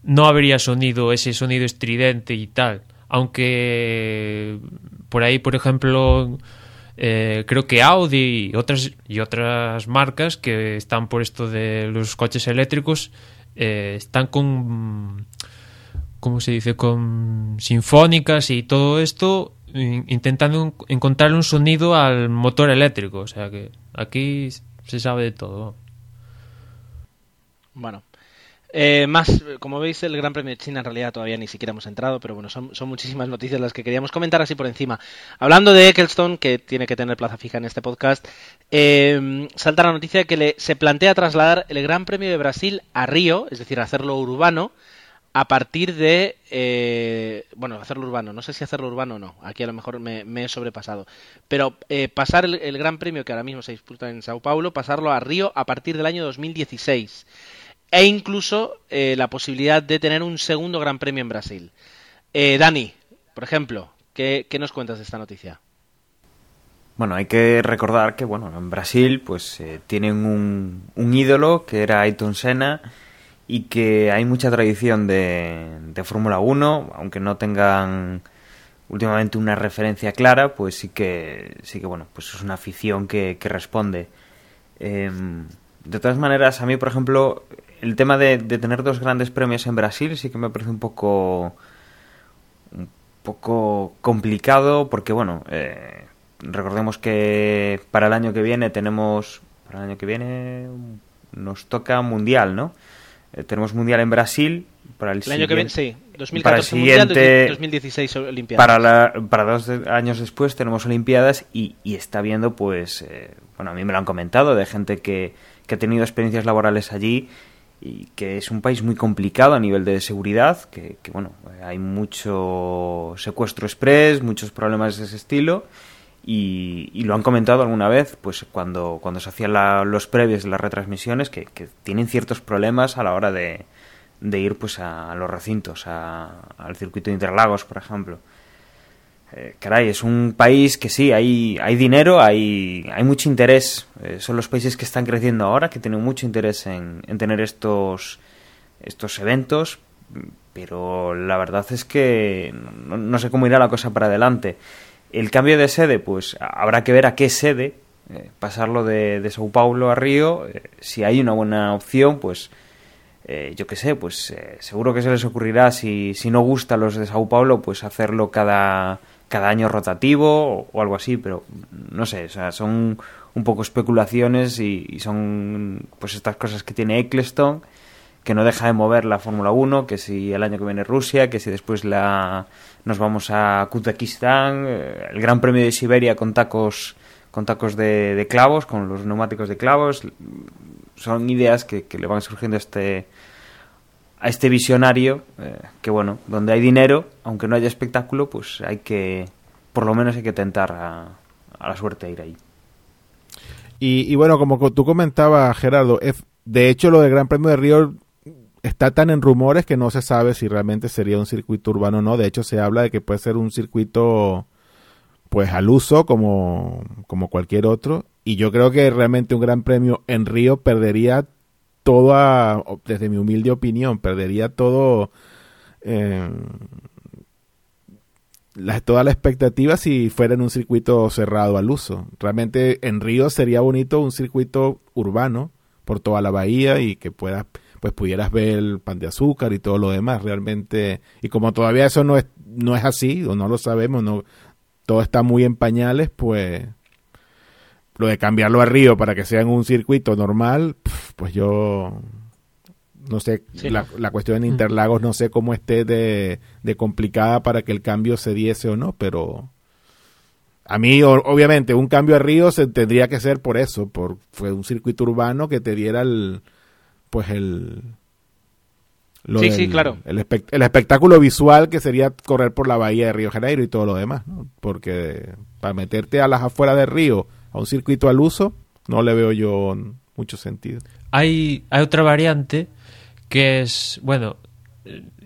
no habría sonido, ese sonido estridente y tal. Aunque por ahí, por ejemplo, eh, creo que Audi y otras, y otras marcas que están por esto de los coches eléctricos eh, están con, ¿cómo se dice? Con sinfónicas y todo esto intentando encontrar un sonido al motor eléctrico. O sea que aquí se sabe de todo. Bueno, Eh, más, como veis, el Gran Premio de China en realidad todavía ni siquiera hemos entrado, pero bueno, son, muchísimas noticias las que queríamos comentar así por encima. Hablando de Ecclestone, que tiene que tener plaza fija en este podcast, eh, salta la noticia que le, se plantea trasladar el Gran Premio de Brasil a Río, es decir, hacerlo urbano, a partir de, eh, bueno, hacerlo urbano, no sé si hacerlo urbano o no, aquí a lo mejor me, he sobrepasado, pero eh, pasar el, Gran Premio que ahora mismo se disputa en Sao Paulo, pasarlo a Río a partir del año 2016 e incluso eh, la posibilidad de tener un segundo Gran Premio en Brasil. Eh, Dani, por ejemplo, ¿qué, ¿qué, nos cuentas de esta noticia? Bueno, hay que recordar que bueno, en Brasil pues tienen un, un, ídolo que era Ayrton Senna y que hay mucha tradición de, de Fórmula 1, aunque no tengan últimamente una referencia clara, pues sí que sí que bueno, pues es una afición que, que responde. Eh, de todas maneras, a mí, por ejemplo, el tema de, de, tener dos grandes premios en Brasil sí que me parece un poco un poco complicado porque bueno eh, recordemos que para el año que viene tenemos para el año que viene nos toca mundial no eh, tenemos mundial en Brasil para el, el año que viene sí 2014 para el siguiente mundial, 2016 olimpiadas. para la, para dos años después tenemos olimpiadas y, y está viendo pues eh, bueno a mí me lo han comentado de gente que, que ha tenido experiencias laborales allí y que es un país muy complicado a nivel de seguridad, que, que, bueno, hay mucho secuestro express, muchos problemas de ese estilo, y, y lo han comentado alguna vez, pues cuando, cuando se hacían la, los previos de las retransmisiones, que, tienen ciertos problemas a la hora de, de ir pues a, los recintos, a, al circuito de Interlagos, por ejemplo. Eh, caray, es un país que sí, hay, hay dinero, hay, hay mucho interés. Eh, son los países que están creciendo ahora, que tienen mucho interés en, en, tener estos, estos eventos, pero la verdad es que no, sé cómo irá la cosa para adelante. El cambio de sede, pues habrá que ver a qué sede, eh, pasarlo de, de, Sao Paulo a Río, eh, si hay una buena opción, pues yo qué sé, pues seguro que se les ocurrirá, si, si no gusta los de Sao Paulo, pues hacerlo cada cada año rotativo o, o, algo así, pero no sé, o sea, son un poco especulaciones y, y, son pues estas cosas que tiene Eccleston que no deja de mover la Fórmula 1, que si el año que viene Rusia, que si después la nos vamos a Kuzbekistán, eh, el Gran Premio de Siberia con tacos con tacos de, clavos, con los neumáticos de clavos, son ideas que, le van surgiendo a este a este visionario eh, que bueno donde hay dinero aunque no haya espectáculo pues hay que por lo menos hay que tentar a, a la suerte a ir ahí. Y, y, bueno como tú comentabas Gerardo de hecho lo del Gran Premio de Río está tan en rumores que no se sabe si realmente sería un circuito urbano o no de hecho se habla de que puede ser un circuito pues al uso como como cualquier otro y yo creo que realmente un Gran Premio en Río perdería toda, desde mi humilde opinión, perdería todo, eh, la, toda la expectativa si fuera en un circuito cerrado al uso. Realmente en Río sería bonito un circuito urbano por toda la bahía y que puedas pues pudieras ver el pan de azúcar y todo lo demás realmente y como todavía eso no es no es así o no lo sabemos no todo está muy en pañales pues lo de cambiarlo a Río para que sea en un circuito normal, pues yo no sé, sí. la, la, cuestión en Interlagos no sé cómo esté de, de, complicada para que el cambio se diese o no, pero a mí obviamente un cambio a Río se tendría que ser por eso, por fue un circuito urbano que te diera el pues el lo sí, del, sí, claro. El, espect el, espectáculo visual que sería correr por la bahía de Río Janeiro y todo lo demás, ¿no? Porque para meterte a las afueras de Río a un circuito al uso, no le veo yo mucho sentido. Hay, hay otra variante que es, bueno,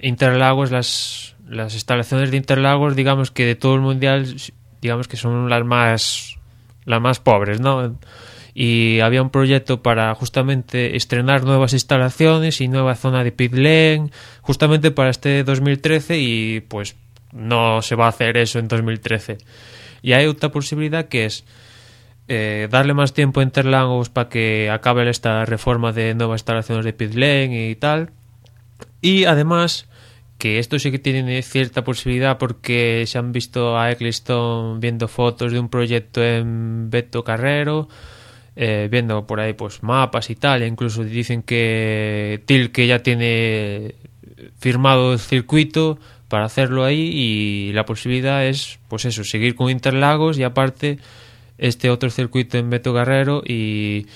Interlagos, las, las instalaciones de Interlagos, digamos que de todo el mundial, digamos que son las más, las más pobres, ¿no? Y había un proyecto para justamente estrenar nuevas instalaciones y nueva zona de pit lane, justamente para este 2013 y pues no se va a hacer eso en 2013. Y hay otra posibilidad que es eh, darle más tiempo a Interlagos para que acabe esta reforma de nuevas instalaciones de pit lane y tal. Y además, que esto sí que tiene cierta posibilidad porque se han visto a Eccleston viendo fotos de un proyecto en Beto Carrero. Eh, viendo por ahí pues mapas y tal, e incluso dicen que Tilke ya tiene firmado el circuito para hacerlo ahí y la posibilidad es pues eso, seguir con Interlagos y aparte este otro circuito en Beto Guerrero y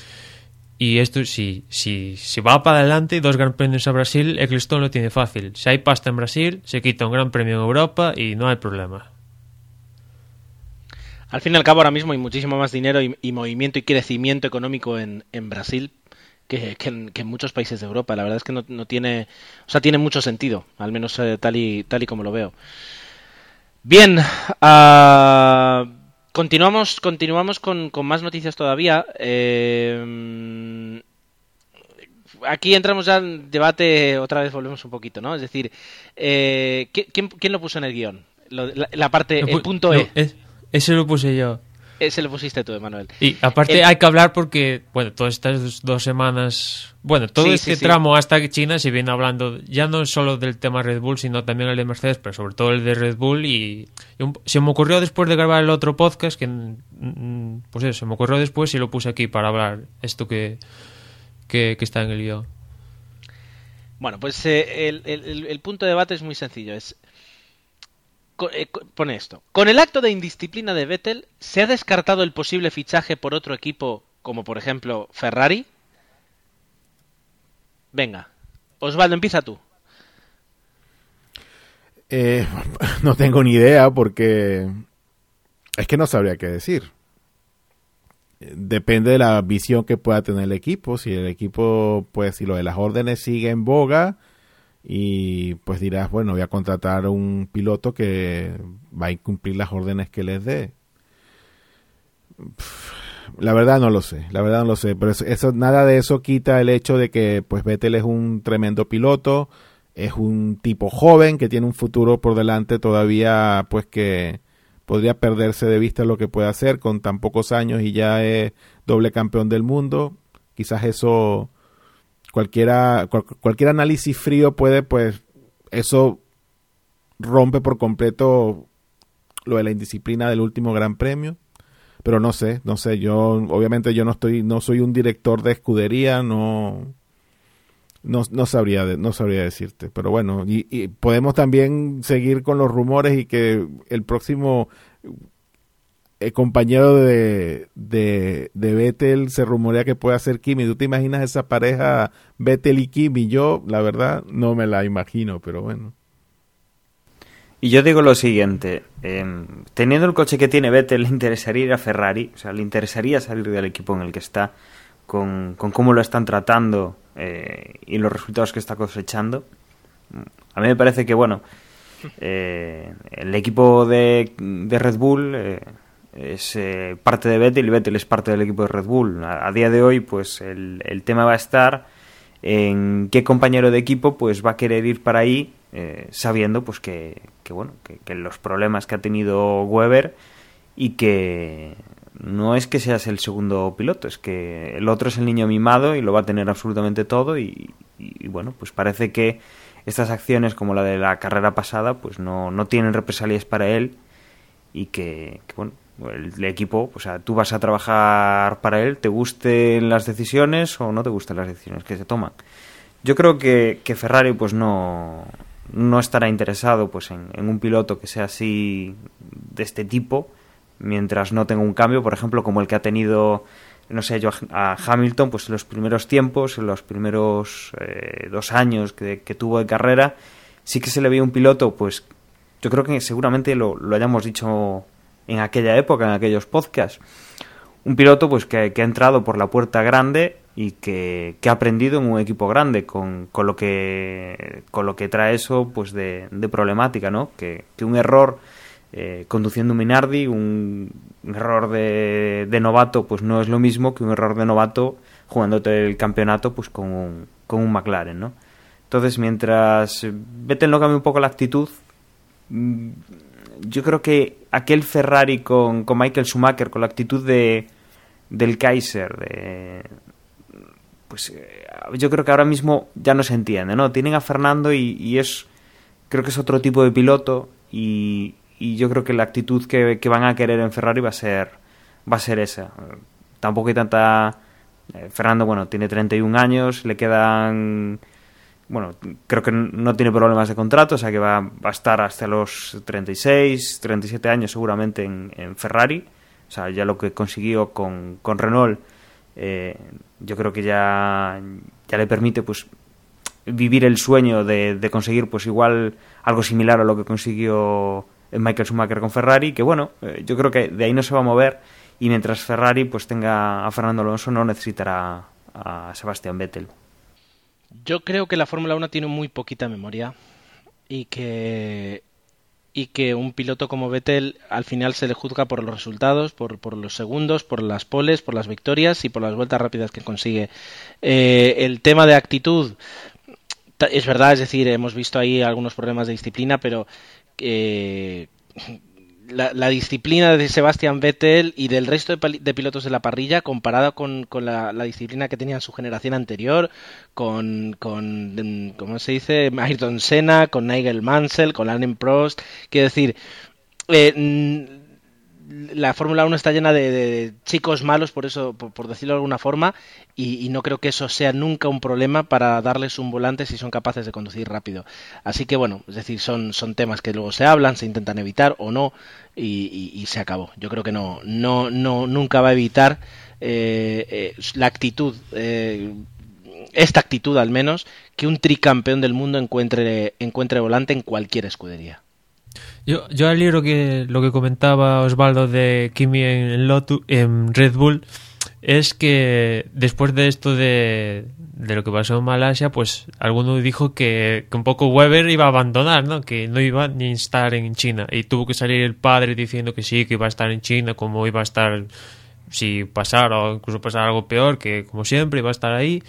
y esto, si, si, si va para adelante, dos gran premios a Brasil, Eccleston lo tiene fácil. Si hay pasta en Brasil, se quita un gran premio en Europa y no hay problema. Al fin y al cabo, ahora mismo hay muchísimo más dinero y, y movimiento y crecimiento económico en, en Brasil que, que, en, que, en, muchos países de Europa. La verdad es que no, no tiene, o sea, tiene mucho sentido, al menos eh, tal y tal y como lo veo. Bien, uh, continuamos, continuamos con, con, más noticias todavía. Eh, aquí entramos ya en debate, otra vez volvemos un poquito, ¿no? Es decir, eh, ¿quién, ¿quién, lo puso en el guion? Lo, la, la, parte, el punto no, E. Es, ese lo puse yo. Ese lo pusiste tú, Emanuel. Y aparte el... hay que hablar porque, bueno, todas estas dos semanas, bueno, todo sí, este sí, tramo sí. hasta China se viene hablando ya no solo del tema Red Bull, sino también el de Mercedes, pero sobre todo el de Red Bull. Y, y un, se me ocurrió después de grabar el otro podcast, que mm, pues eso, se me ocurrió después y lo puse aquí para hablar esto que, que, que está en el guion. Bueno, pues eh, el, el, el punto de debate es muy sencillo. Es pone esto. Con el acto de indisciplina de Vettel, ¿se ha descartado el posible fichaje por otro equipo, como por ejemplo Ferrari? Venga, Osvaldo, empieza tú. Eh, no tengo ni idea porque es que no sabría qué decir. Depende de la visión que pueda tener el equipo. Si el equipo, pues, si lo de las órdenes sigue en boga, y pues dirás, bueno, voy a contratar un piloto que va a incumplir las órdenes que les dé. La verdad no lo sé, la verdad no lo sé, pero eso nada de eso quita el hecho de que pues Vettel es un tremendo piloto, es un tipo joven que tiene un futuro por delante todavía pues que podría perderse de vista lo que puede hacer con tan pocos años y ya es doble campeón del mundo. Quizás eso cualquiera, cual, cualquier análisis frío puede, pues, eso rompe por completo lo de la indisciplina del último Gran Premio. Pero no sé, no sé, yo obviamente yo no estoy, no soy un director de escudería, no, no, no sabría, no sabría decirte. Pero bueno, y, y podemos también seguir con los rumores y que el próximo el compañero de, de, de Vettel se rumorea que puede ser Kimi. ¿Tú te imaginas esa pareja Vettel y Kimi? Yo, la verdad, no me la imagino, pero bueno. Y yo digo lo siguiente, eh, teniendo el coche que tiene Vettel, le interesaría ir a Ferrari, o sea, le interesaría salir del equipo en el que está, con, con cómo lo están tratando eh, y los resultados que está cosechando. A mí me parece que, bueno, eh, el equipo de, de Red Bull eh, es eh, parte de Vettel y Vettel es parte del equipo de Red Bull. A, día de hoy, pues el, el, tema va a estar en qué compañero de equipo pues va a querer ir para ahí, eh, sabiendo pues que, que bueno, que, los problemas que ha tenido Weber y que no es que seas el segundo piloto, es que el otro es el niño mimado y lo va a tener absolutamente todo y, bueno, pues parece que estas acciones como la de la carrera pasada pues no, no tienen represalias para él y que bueno, el equipo, o sea, tú vas a trabajar para él, te gusten las decisiones o no te gusten las decisiones que se toman. Yo creo que, que Ferrari pues no, no estará interesado pues en, en, un piloto que sea así de este tipo mientras no tenga un cambio, por ejemplo, como el que ha tenido no sé, yo a Hamilton, pues en los primeros tiempos, en los primeros eh, dos años que, que, tuvo de carrera, sí que se le veía un piloto, pues yo creo que seguramente lo, lo hayamos dicho en aquella época, en aquellos podcasts. Un piloto pues que, ha entrado por la puerta grande y que, que, ha aprendido en un equipo grande con, con, lo que con lo que trae eso pues de, de problemática no que, que, un error eh, conduciendo un Minardi un, error de, de, novato pues no es lo mismo que un error de novato jugándote el campeonato pues con un, con un McLaren no entonces mientras Vettel no cambie un poco la actitud yo creo que aquel Ferrari con, con Michael Schumacher, con la actitud de, del Kaiser, de, pues eh, yo creo que ahora mismo ya no se entiende, ¿no? Tienen a Fernando y, y es, creo que es otro tipo de piloto y, y yo creo que la actitud que, que, van a querer en Ferrari va a ser, va a ser esa. tampoco hay tanta... eh, Fernando, bueno, tiene 31 años, le quedan... Bueno, creo que no tiene problemas de contrato, o sea que va, va a estar hasta los 36, 37 años seguramente en, Ferrari. O sea, ya lo que consiguió con, con Renault, eh, yo creo que ya, ya le permite pues vivir el sueño de, de conseguir pues igual algo similar a lo que consiguió Michael Schumacher con Ferrari, que bueno, eh, yo creo que de ahí no se va a mover y mientras Ferrari pues tenga a Fernando Alonso no necesitará a Sebastián Vettel. Yo creo que la Fórmula 1 tiene muy poquita memoria y que y que un piloto como Vettel al final se le juzga por los resultados, por, por los segundos, por las poles, por las victorias y por las vueltas rápidas que consigue. Eh, el tema de actitud es verdad, es decir, hemos visto ahí algunos problemas de disciplina, pero eh, la, la disciplina de Sebastian Vettel y del resto de, pilotos de la parrilla comparada con, con la, disciplina que tenía en su generación anterior, con, con mm, ¿cómo se dice? Ayrton Senna, con Nigel Mansell, con Alain Prost. Quiero decir, eh, mm, la Fórmula 1 está llena de, chicos malos, por eso, por, decirlo de alguna forma, y, no creo que eso sea nunca un problema para darles un volante si son capaces de conducir rápido. Así que bueno, es decir, son, son temas que luego se hablan, se intentan evitar o no, y se acabó. Yo creo que no, no, no, nunca va a evitar eh, eh, la actitud. eh, esta actitud al menos que un tricampeón del mundo encuentre encuentre volante en cualquier escudería. Yo, yo al libro que lo que comentaba Osvaldo de Kimi en, Lotus, en Red Bull es que después de esto de, de lo que pasó en Malasia, pues alguno dijo que, un poco Weber iba a abandonar, ¿no? Que no iba ni a estar en China. Y tuvo que salir el padre diciendo que sí, que iba a estar en China, como iba a estar si pasara o incluso pasara algo peor, que como siempre iba a estar ahí.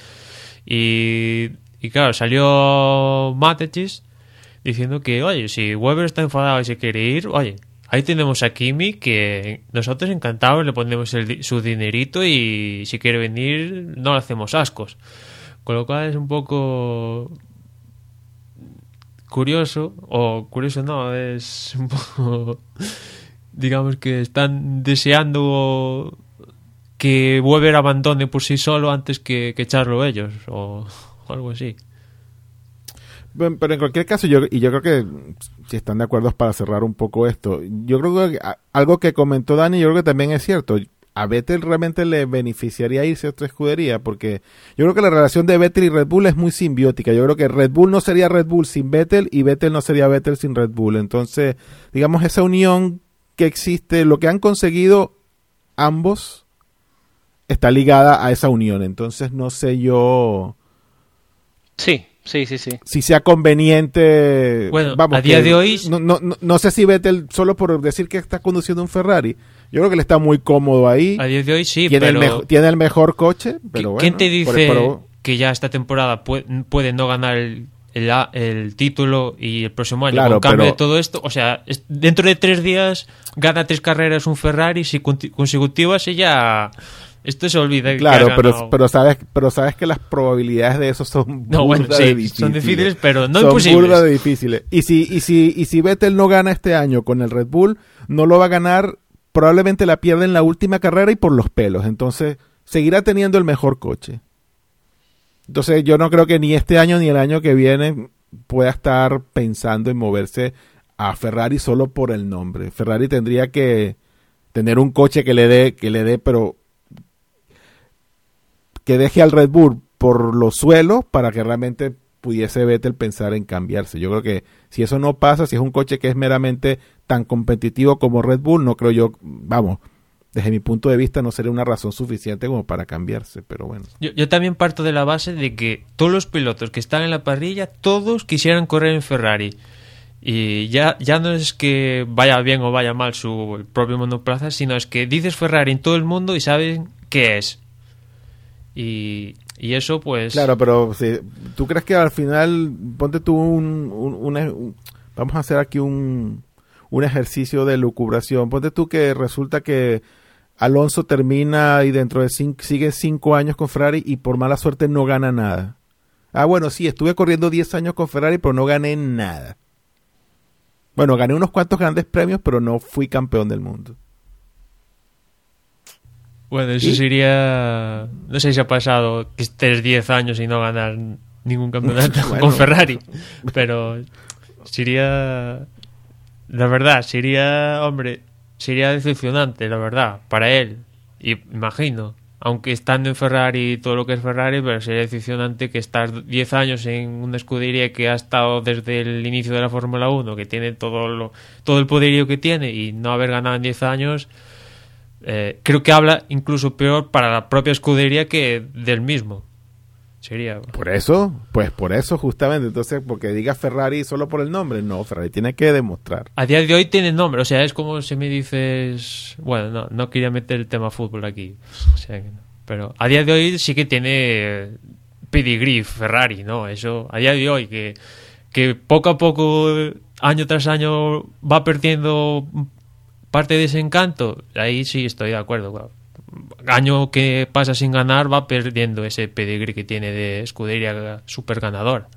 Y, y claro, salió Matechis diciendo que, oye, si Weber está enfadado y se quiere ir, oye, ahí tenemos a Kimi que nosotros encantados le ponemos su dinerito y si quiere venir no le hacemos ascos. Con lo cual es un poco curioso, o curioso no, es un poco, digamos que están deseando que Weber abandone por sí solo antes que, que echarlo ellos, o, o algo así. Pero en cualquier caso, yo, y yo creo que si están de acuerdo para cerrar un poco esto, yo creo que algo que comentó Dani, yo creo que también es cierto. A Vettel realmente le beneficiaría irse a otra escudería, porque yo creo que la relación de Vettel y Red Bull es muy simbiótica. Yo creo que Red Bull no sería Red Bull sin Vettel y Vettel no sería Vettel sin Red Bull. Entonces, digamos, esa unión que existe, lo que han conseguido ambos, está ligada a esa unión. Entonces, no sé yo Sí, sí, sí, sí. si sea conveniente. Bueno, vamos, a día de hoy- No, no, no, sé si Vettel, solo por decir que está conduciendo un Ferrari, yo creo que le está muy cómodo ahí. A día de hoy sí, tiene, pero... el tiene el mejor coche, pero ¿Qui- bueno. ¿Quién te dice pero- que ya esta temporada puede, puede no ganar el, el, título y el próximo año Claro, con cambio pero- de todo esto? O sea, dentro de tres días gana tres carreras un Ferrari si consecutivas y ya... Esto se olvida. claro, pero, ganado. pero sabes, pero sabes que las probabilidades de eso son No, bueno, sí, de son difíciles. difíciles, pero no son imposibles. de difíciles. Y si, y si, y si Vettel no gana este año con el Red Bull, no lo va a ganar, probablemente la pierde en la última carrera y por los pelos. Entonces, seguirá teniendo el mejor coche. Entonces, yo no creo que ni este año ni el año que viene pueda estar pensando en moverse a Ferrari solo por el nombre. Ferrari tendría que tener un coche que le dé, que le dé, pero que deje al Red Bull por los suelos para que realmente pudiese Vettel pensar en cambiarse. Yo creo que si eso no pasa, si es un coche que es meramente tan competitivo como Red Bull, no creo yo, vamos, desde mi punto de vista no sería una razón suficiente como para cambiarse, pero bueno. Yo, también parto de la base de que todos los pilotos que están en la parrilla, todos quisieran correr en Ferrari. Y ya, ya no es que vaya bien o vaya mal su propio monoplaza, sino es que dices Ferrari en todo el mundo y saben qué es. Y, y eso pues... Claro, pero si, ¿tú crees que al final, ponte tú un, un- vamos a hacer aquí un, un ejercicio de lucubración, ponte tú que resulta que Alonso termina y dentro de cinco, sigue cinco años con Ferrari y por mala suerte no gana nada. Ah, bueno, sí, estuve corriendo 10 años con Ferrari, pero no gané nada. Bueno, gané unos cuantos grandes premios, pero no fui campeón del mundo. Bueno, eso sería... No sé si ha pasado que estés 10 años y no ganar ningún campeonato Bueno. con Ferrari, pero sería... La verdad, sería, hombre, sería decepcionante, la verdad, para él. Y imagino, aunque estando en Ferrari y todo lo que es Ferrari, pero sería decepcionante que estar 10 años en una escudería que ha estado desde el inicio de la Fórmula 1, que tiene todo, lo, todo el poderío que tiene y no haber ganado en 10 años, eh, creo que habla incluso peor para la propia escudería que del mismo. Sería. Por eso, pues por eso justamente, entonces, porque diga Ferrari solo por el nombre, no, Ferrari tiene que demostrar. A día de hoy tiene nombre, o sea, es como si me dices. Bueno, no, no quería meter el tema fútbol aquí. O sea que no. Pero a día de hoy sí que tiene pedigree Ferrari, ¿no? Eso, a día de hoy, que, que poco a poco, año tras año, va perdiendo parte de ese encanto. Ahí sí estoy de acuerdo. Año que pasa sin ganar va perdiendo ese pedigree que tiene de escudería super ganador.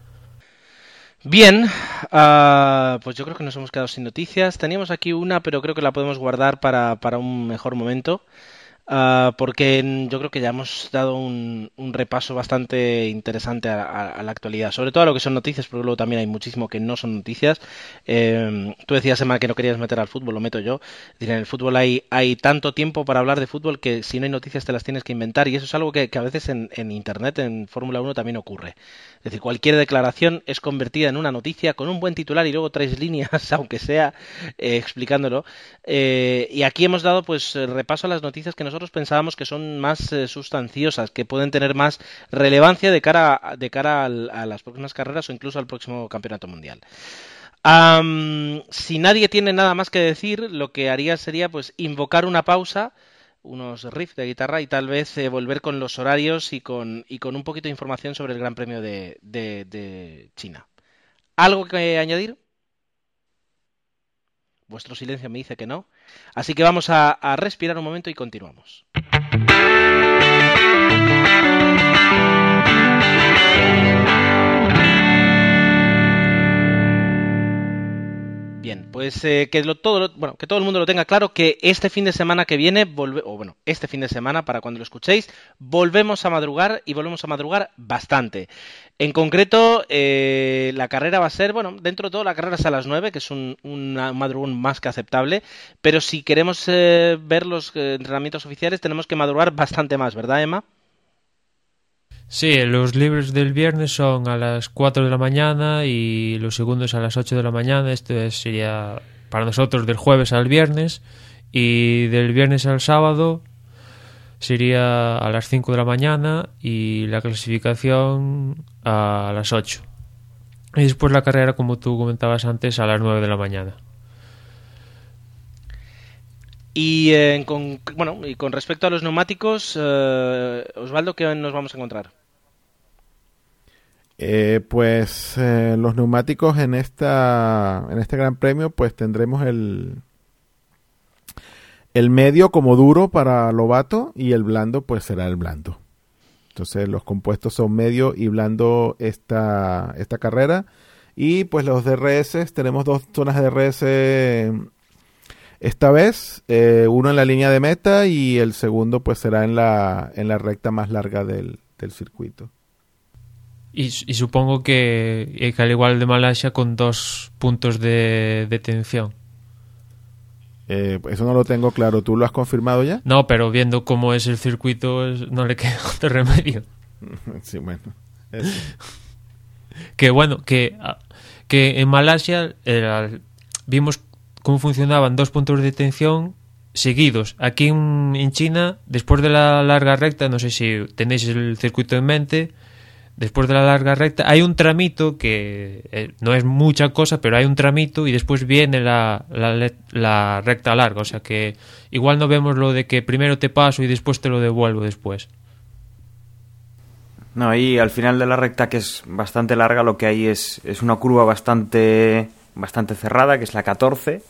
Bien, ah, pues yo creo que nos hemos quedado sin noticias. Teníamos aquí una, pero creo que la podemos guardar para, para un mejor momento. Ah, porque yo creo que ya hemos dado un, repaso bastante interesante a, la actualidad, sobre todo a lo que son noticias, porque luego también hay muchísimo que no son noticias. Eh, tú decías, Emma, que no querías meter al fútbol, lo meto yo. En el fútbol hay, hay tanto tiempo para hablar de fútbol que si no hay noticias te las tienes que inventar, y eso es algo que, que a veces en, en Internet, en Fórmula 1 también ocurre. Es decir, cualquier declaración es convertida en una noticia con un buen titular y luego tres líneas, aunque sea eh, explicándolo. Eh, y aquí hemos dado pues repaso a las noticias que nosotros pensábamos que son más eh, sustanciosas, que pueden tener más relevancia de cara, a- de cara al- a las próximas carreras o incluso al próximo campeonato mundial. Si nadie tiene nada más que decir, lo que haría sería pues invocar una pausa, unos riffs de guitarra y tal vez eh, volver con los horarios y con, y con un poquito de información sobre el Gran Premio de, de- China. ¿Algo que añadir? Vuestro silencio me dice que no. Así que vamos a respirar un momento y continuamos. Bien, pues eh, que lo, todo, bueno, que todo el mundo lo tenga claro que este fin de semana que viene, volve- o bueno, este fin de semana para cuando lo escuchéis, volvemos a madrugar y volvemos a madrugar bastante. En concreto, eh, la carrera va a ser, bueno, dentro de todo la carrera es a las 9, que es un, un madrugón más que aceptable, pero si queremos eh, ver los eh, entrenamientos oficiales tenemos que madrugar bastante más, ¿verdad, Emma? Sí, los libres del viernes son a las 4 de la mañana y los segundos a las 8 de la mañana. Esto es- sería para nosotros del jueves al viernes. Y del viernes al sábado sería a las 5 de la mañana y la clasificación a las 8. Y después la carrera, como tú comentabas antes, a las 9 de la mañana. Y, eh, con, bueno, y con respecto a los neumáticos, eh, Osvaldo, ¿qué nos vamos a encontrar? Eh, pues eh, los neumáticos en esta en este Gran Premio, pues tendremos el el medio como duro para Lobato y el blando, pues será el blando. Entonces los compuestos son medio y blando esta esta carrera y pues los DRS tenemos dos zonas de DRS esta vez, eh, uno en la línea de meta y el segundo pues será en la en la recta más larga del, del circuito. Y, y supongo que, eh, que al igual de Malasia con dos puntos de detención. Eh, eso no lo tengo claro. ¿Tú lo has confirmado ya? No, pero viendo cómo es el circuito, no le queda otro remedio. sí, bueno. Eso. Que bueno, que, ah, que en Malasia eh, vimos cómo funcionaban dos puntos de detención seguidos. Aquí en, en China, después de la larga recta, no sé si tenéis el circuito en mente, después de la larga recta hay un tramito que eh, no es mucha cosa, pero hay un tramito y después viene la, la, recta larga. O sea que igual no vemos lo de que primero te paso y después te lo devuelvo después. No, ahí al final de la recta, que es bastante larga, lo que hay es, es una curva bastante, bastante cerrada, que es la 14.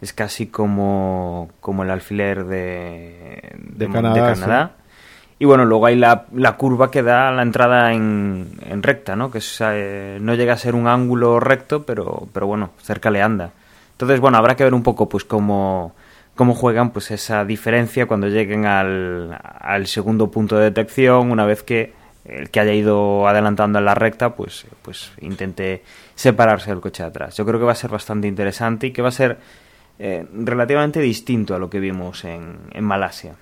Es casi como, como el alfiler de, De Canadá, Y bueno, luego hay la, la curva que da la entrada en, en recta, ¿no? Que es, eh, no llega a ser un ángulo recto, pero, pero bueno, cerca le anda. Entonces, bueno, habrá que ver un poco pues cómo, cómo juegan pues esa diferencia cuando lleguen al, al segundo punto de detección una vez que el que haya ido adelantando en la recta pues pues intente separarse del coche de atrás yo creo que va a ser bastante interesante y que va a ser eh, relativamente distinto a lo que vimos en, en Malasia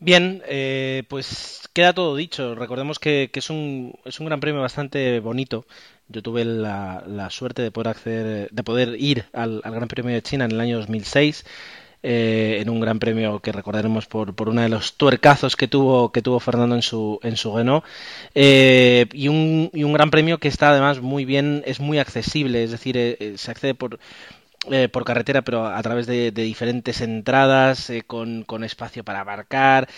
Bien, eh, pues queda todo dicho. Recordemos que, que, es, un, es un gran premio bastante bonito. Yo tuve la, la suerte de poder acceder, de poder ir al, Gran Premio de China en el año 2006. Eh, en un gran premio que recordaremos por, por uno de los tuercazos que tuvo que tuvo Fernando en su en su Renault eh, y, un, y un gran premio que está además muy bien es muy accesible es decir eh, eh se accede por eh, por carretera, pero a través de, diferentes entradas, eh, con, espacio para abarcar.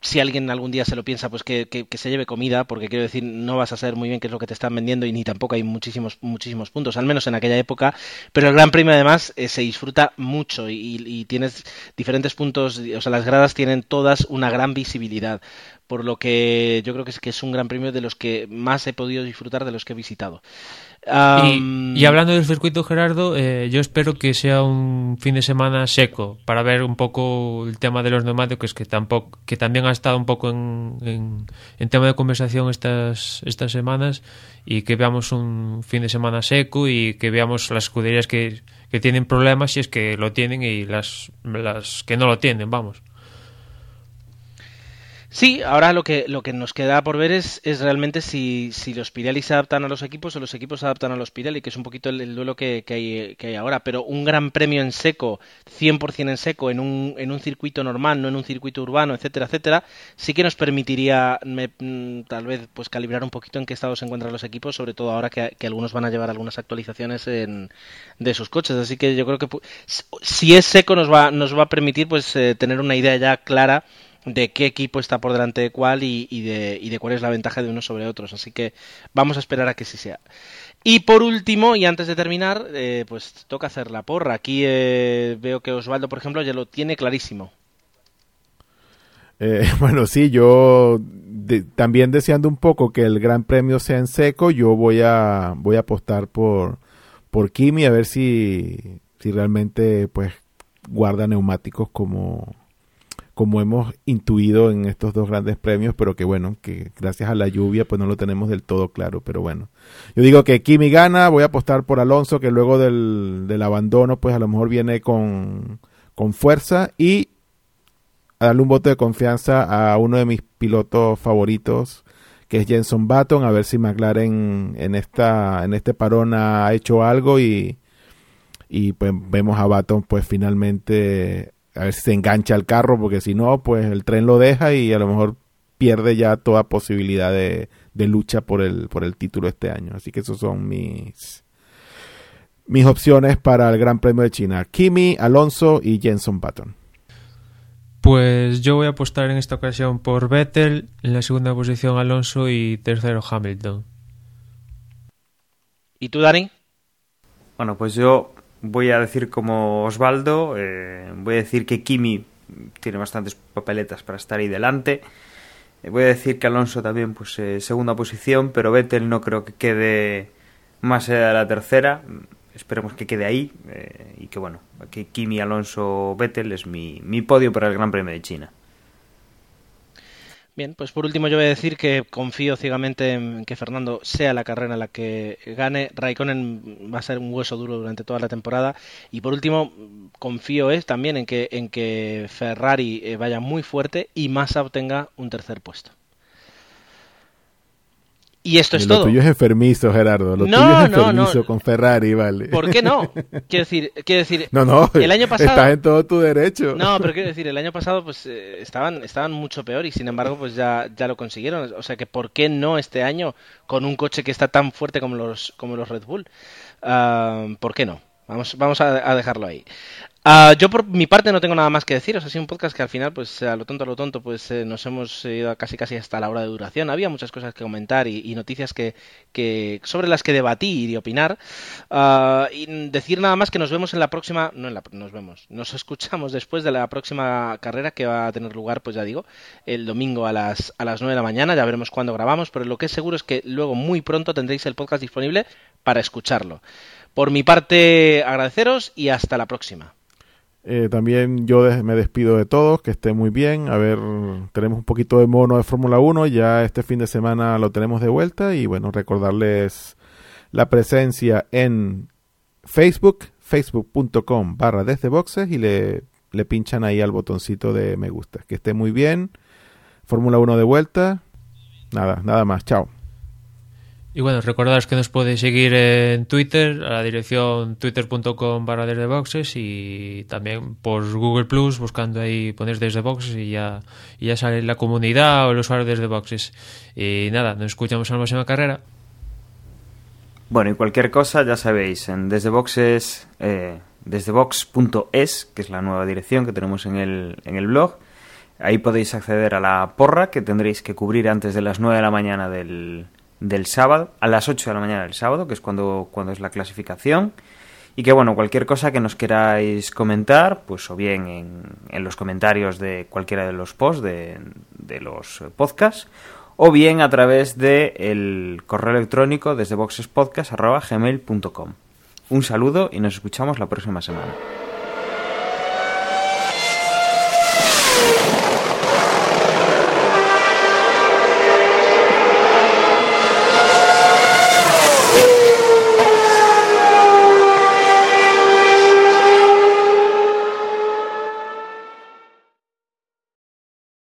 Si alguien algún día se lo piensa, pues que, se lleve comida, porque quiero decir, no vas a saber muy bien qué es lo que te están vendiendo y ni tampoco hay muchísimos, muchísimos puntos, al menos en aquella época. Pero el Gran Premio además eh, se disfruta mucho y, y, tienes diferentes puntos, o sea, las gradas tienen todas una gran visibilidad, por lo que yo creo que es, que es un Gran Premio de los que más he podido disfrutar de los que he visitado. Um... Y, y, hablando del circuito, Gerardo, eh, yo espero que sea un fin de semana seco para ver un poco el tema de los neumáticos, que tampoco, que también ha estado un poco en, en, en, tema de conversación estas, estas semanas, y que veamos un fin de semana seco y que veamos las escuderías que, que tienen problemas, si es que lo tienen, y las, las que no lo tienen, vamos. Sí, ahora lo que, lo que nos queda por ver es, es realmente si, si, los Pirelli se adaptan a los equipos o los equipos se adaptan a los Pirelli, que es un poquito el, el duelo que, que, hay, que, hay, ahora. Pero un gran premio en seco, 100% en seco, en un, en un circuito normal, no en un circuito urbano, etcétera, etcétera, sí que nos permitiría me, mm, tal vez pues calibrar un poquito en qué estado se encuentran los equipos, sobre todo ahora que, que algunos van a llevar algunas actualizaciones en, de sus coches. Así que yo creo que si es seco nos va, nos va a permitir pues eh, tener una idea ya clara de qué equipo está por delante de cuál y, de, y, de, cuál es la ventaja de unos sobre otros. Así que vamos a esperar a que sí sea. Y por último, y antes de terminar, eh, pues toca hacer la porra. Aquí eh, veo que Osvaldo, por ejemplo, ya lo tiene clarísimo. Eh, bueno, sí, yo también deseando un poco que el Gran Premio sea en seco, yo voy a voy a apostar por por Kimi a ver si si realmente pues guarda neumáticos como como hemos intuido en estos dos grandes premios, pero que bueno, que gracias a la lluvia pues no lo tenemos del todo claro, pero bueno. Yo digo que Kimi gana, voy a apostar por Alonso, que luego del, del abandono pues a lo mejor viene con, con fuerza y a darle un voto de confianza a uno de mis pilotos favoritos, que es Jenson Button, a ver si McLaren en esta en este parón ha hecho algo y y pues vemos a Button pues finalmente a ver si se engancha al carro, porque si no, pues el tren lo deja y a lo mejor pierde ya toda posibilidad de, de lucha por el, por el título este año. Así que esos son mis, mis opciones para el Gran Premio de China. Kimi, Alonso y Jenson Button. Pues yo voy a apostar en esta ocasión por Vettel, en la segunda posición Alonso y tercero Hamilton. ¿Y tú, Dani? Bueno, pues yo voy a decir como Osvaldo, eh, voy a decir que Kimi tiene bastantes papeletas para estar ahí delante. Eh, voy a decir que Alonso también, pues eh, segunda posición, pero Vettel no creo que quede más allá de la tercera. Esperemos que quede ahí eh, y que bueno, que Kimi, Alonso, Vettel es mi, mi podio para el Gran Premio de China. Bien, pues por último yo voy a decir que confío ciegamente en que Fernando sea la carrera en la que gane. Raikkonen va a ser un hueso duro durante toda la temporada. Y por último, confío es también en que, en que Ferrari eh, vaya muy fuerte y Massa obtenga un tercer puesto. Y esto es lo todo. Lo tuyo es enfermizo, Gerardo. Lo no, tuyo es enfermizo no, no. con Ferrari, vale. ¿Por qué no? Quiero decir, quiero decir no, no, el año pasado... Estás en todo tu derecho. No, pero quiero decir, el año pasado pues eh, estaban, estaban mucho peor y sin embargo pues ya, ya lo consiguieron. O sea que ¿por qué no este año con un coche que está tan fuerte como los, como los Red Bull? Uh, ¿Por qué no? Vamos, vamos a, dejarlo ahí. Ah, yo por mi parte no tengo nada más que deciros. Ha sido un podcast que al final, pues a lo tonto, a lo tonto, pues eh, nos hemos ido casi casi hasta la hora de duración. Había muchas cosas que comentar y, noticias que, que, sobre las que debatir y opinar. Ah, y decir nada más que nos vemos en la próxima, no en la, nos vemos, nos escuchamos después de la próxima carrera que va a tener lugar, pues ya digo, el domingo a las a las 9 de la mañana. Ya veremos cuándo grabamos, pero lo que es seguro es que luego muy pronto tendréis el podcast disponible para escucharlo. Por mi parte, agradeceros y hasta la próxima. Eh, también yo me despido de todos, que estén muy bien. A ver, tenemos un poquito de mono de Fórmula 1, ya este fin de semana lo tenemos de vuelta y bueno, recordarles la presencia en Facebook, facebook.com barra desde boxes y le, le pinchan ahí al botoncito de me gusta. Que esté muy bien. Fórmula 1 de vuelta. Nada, nada más. Chao. Y bueno, recordaros que nos podéis seguir en Twitter, a la dirección twitter.com barra desde boxes y también por Google Plus, buscando ahí, poner desde boxes y ya, ya sale la comunidad o el usuario desde boxes. Y nada, nos escuchamos en la próxima carrera. Bueno, y cualquier cosa, ya sabéis, en desde boxes, eh, desdebox.es, que es la nueva dirección que tenemos en el, en el blog. Ahí podéis acceder a la porra que tendréis que cubrir antes de las 9 de la mañana del, del sábado, a las 8 de la mañana del sábado, que es cuando, cuando es la clasificación. Y que bueno, cualquier cosa que nos queráis comentar, pues o bien en, en los comentarios de cualquiera de los posts de, de los podcasts, o bien a través del el correo electrónico desde boxespodcast.gmail.com. Un saludo y nos escuchamos la próxima semana.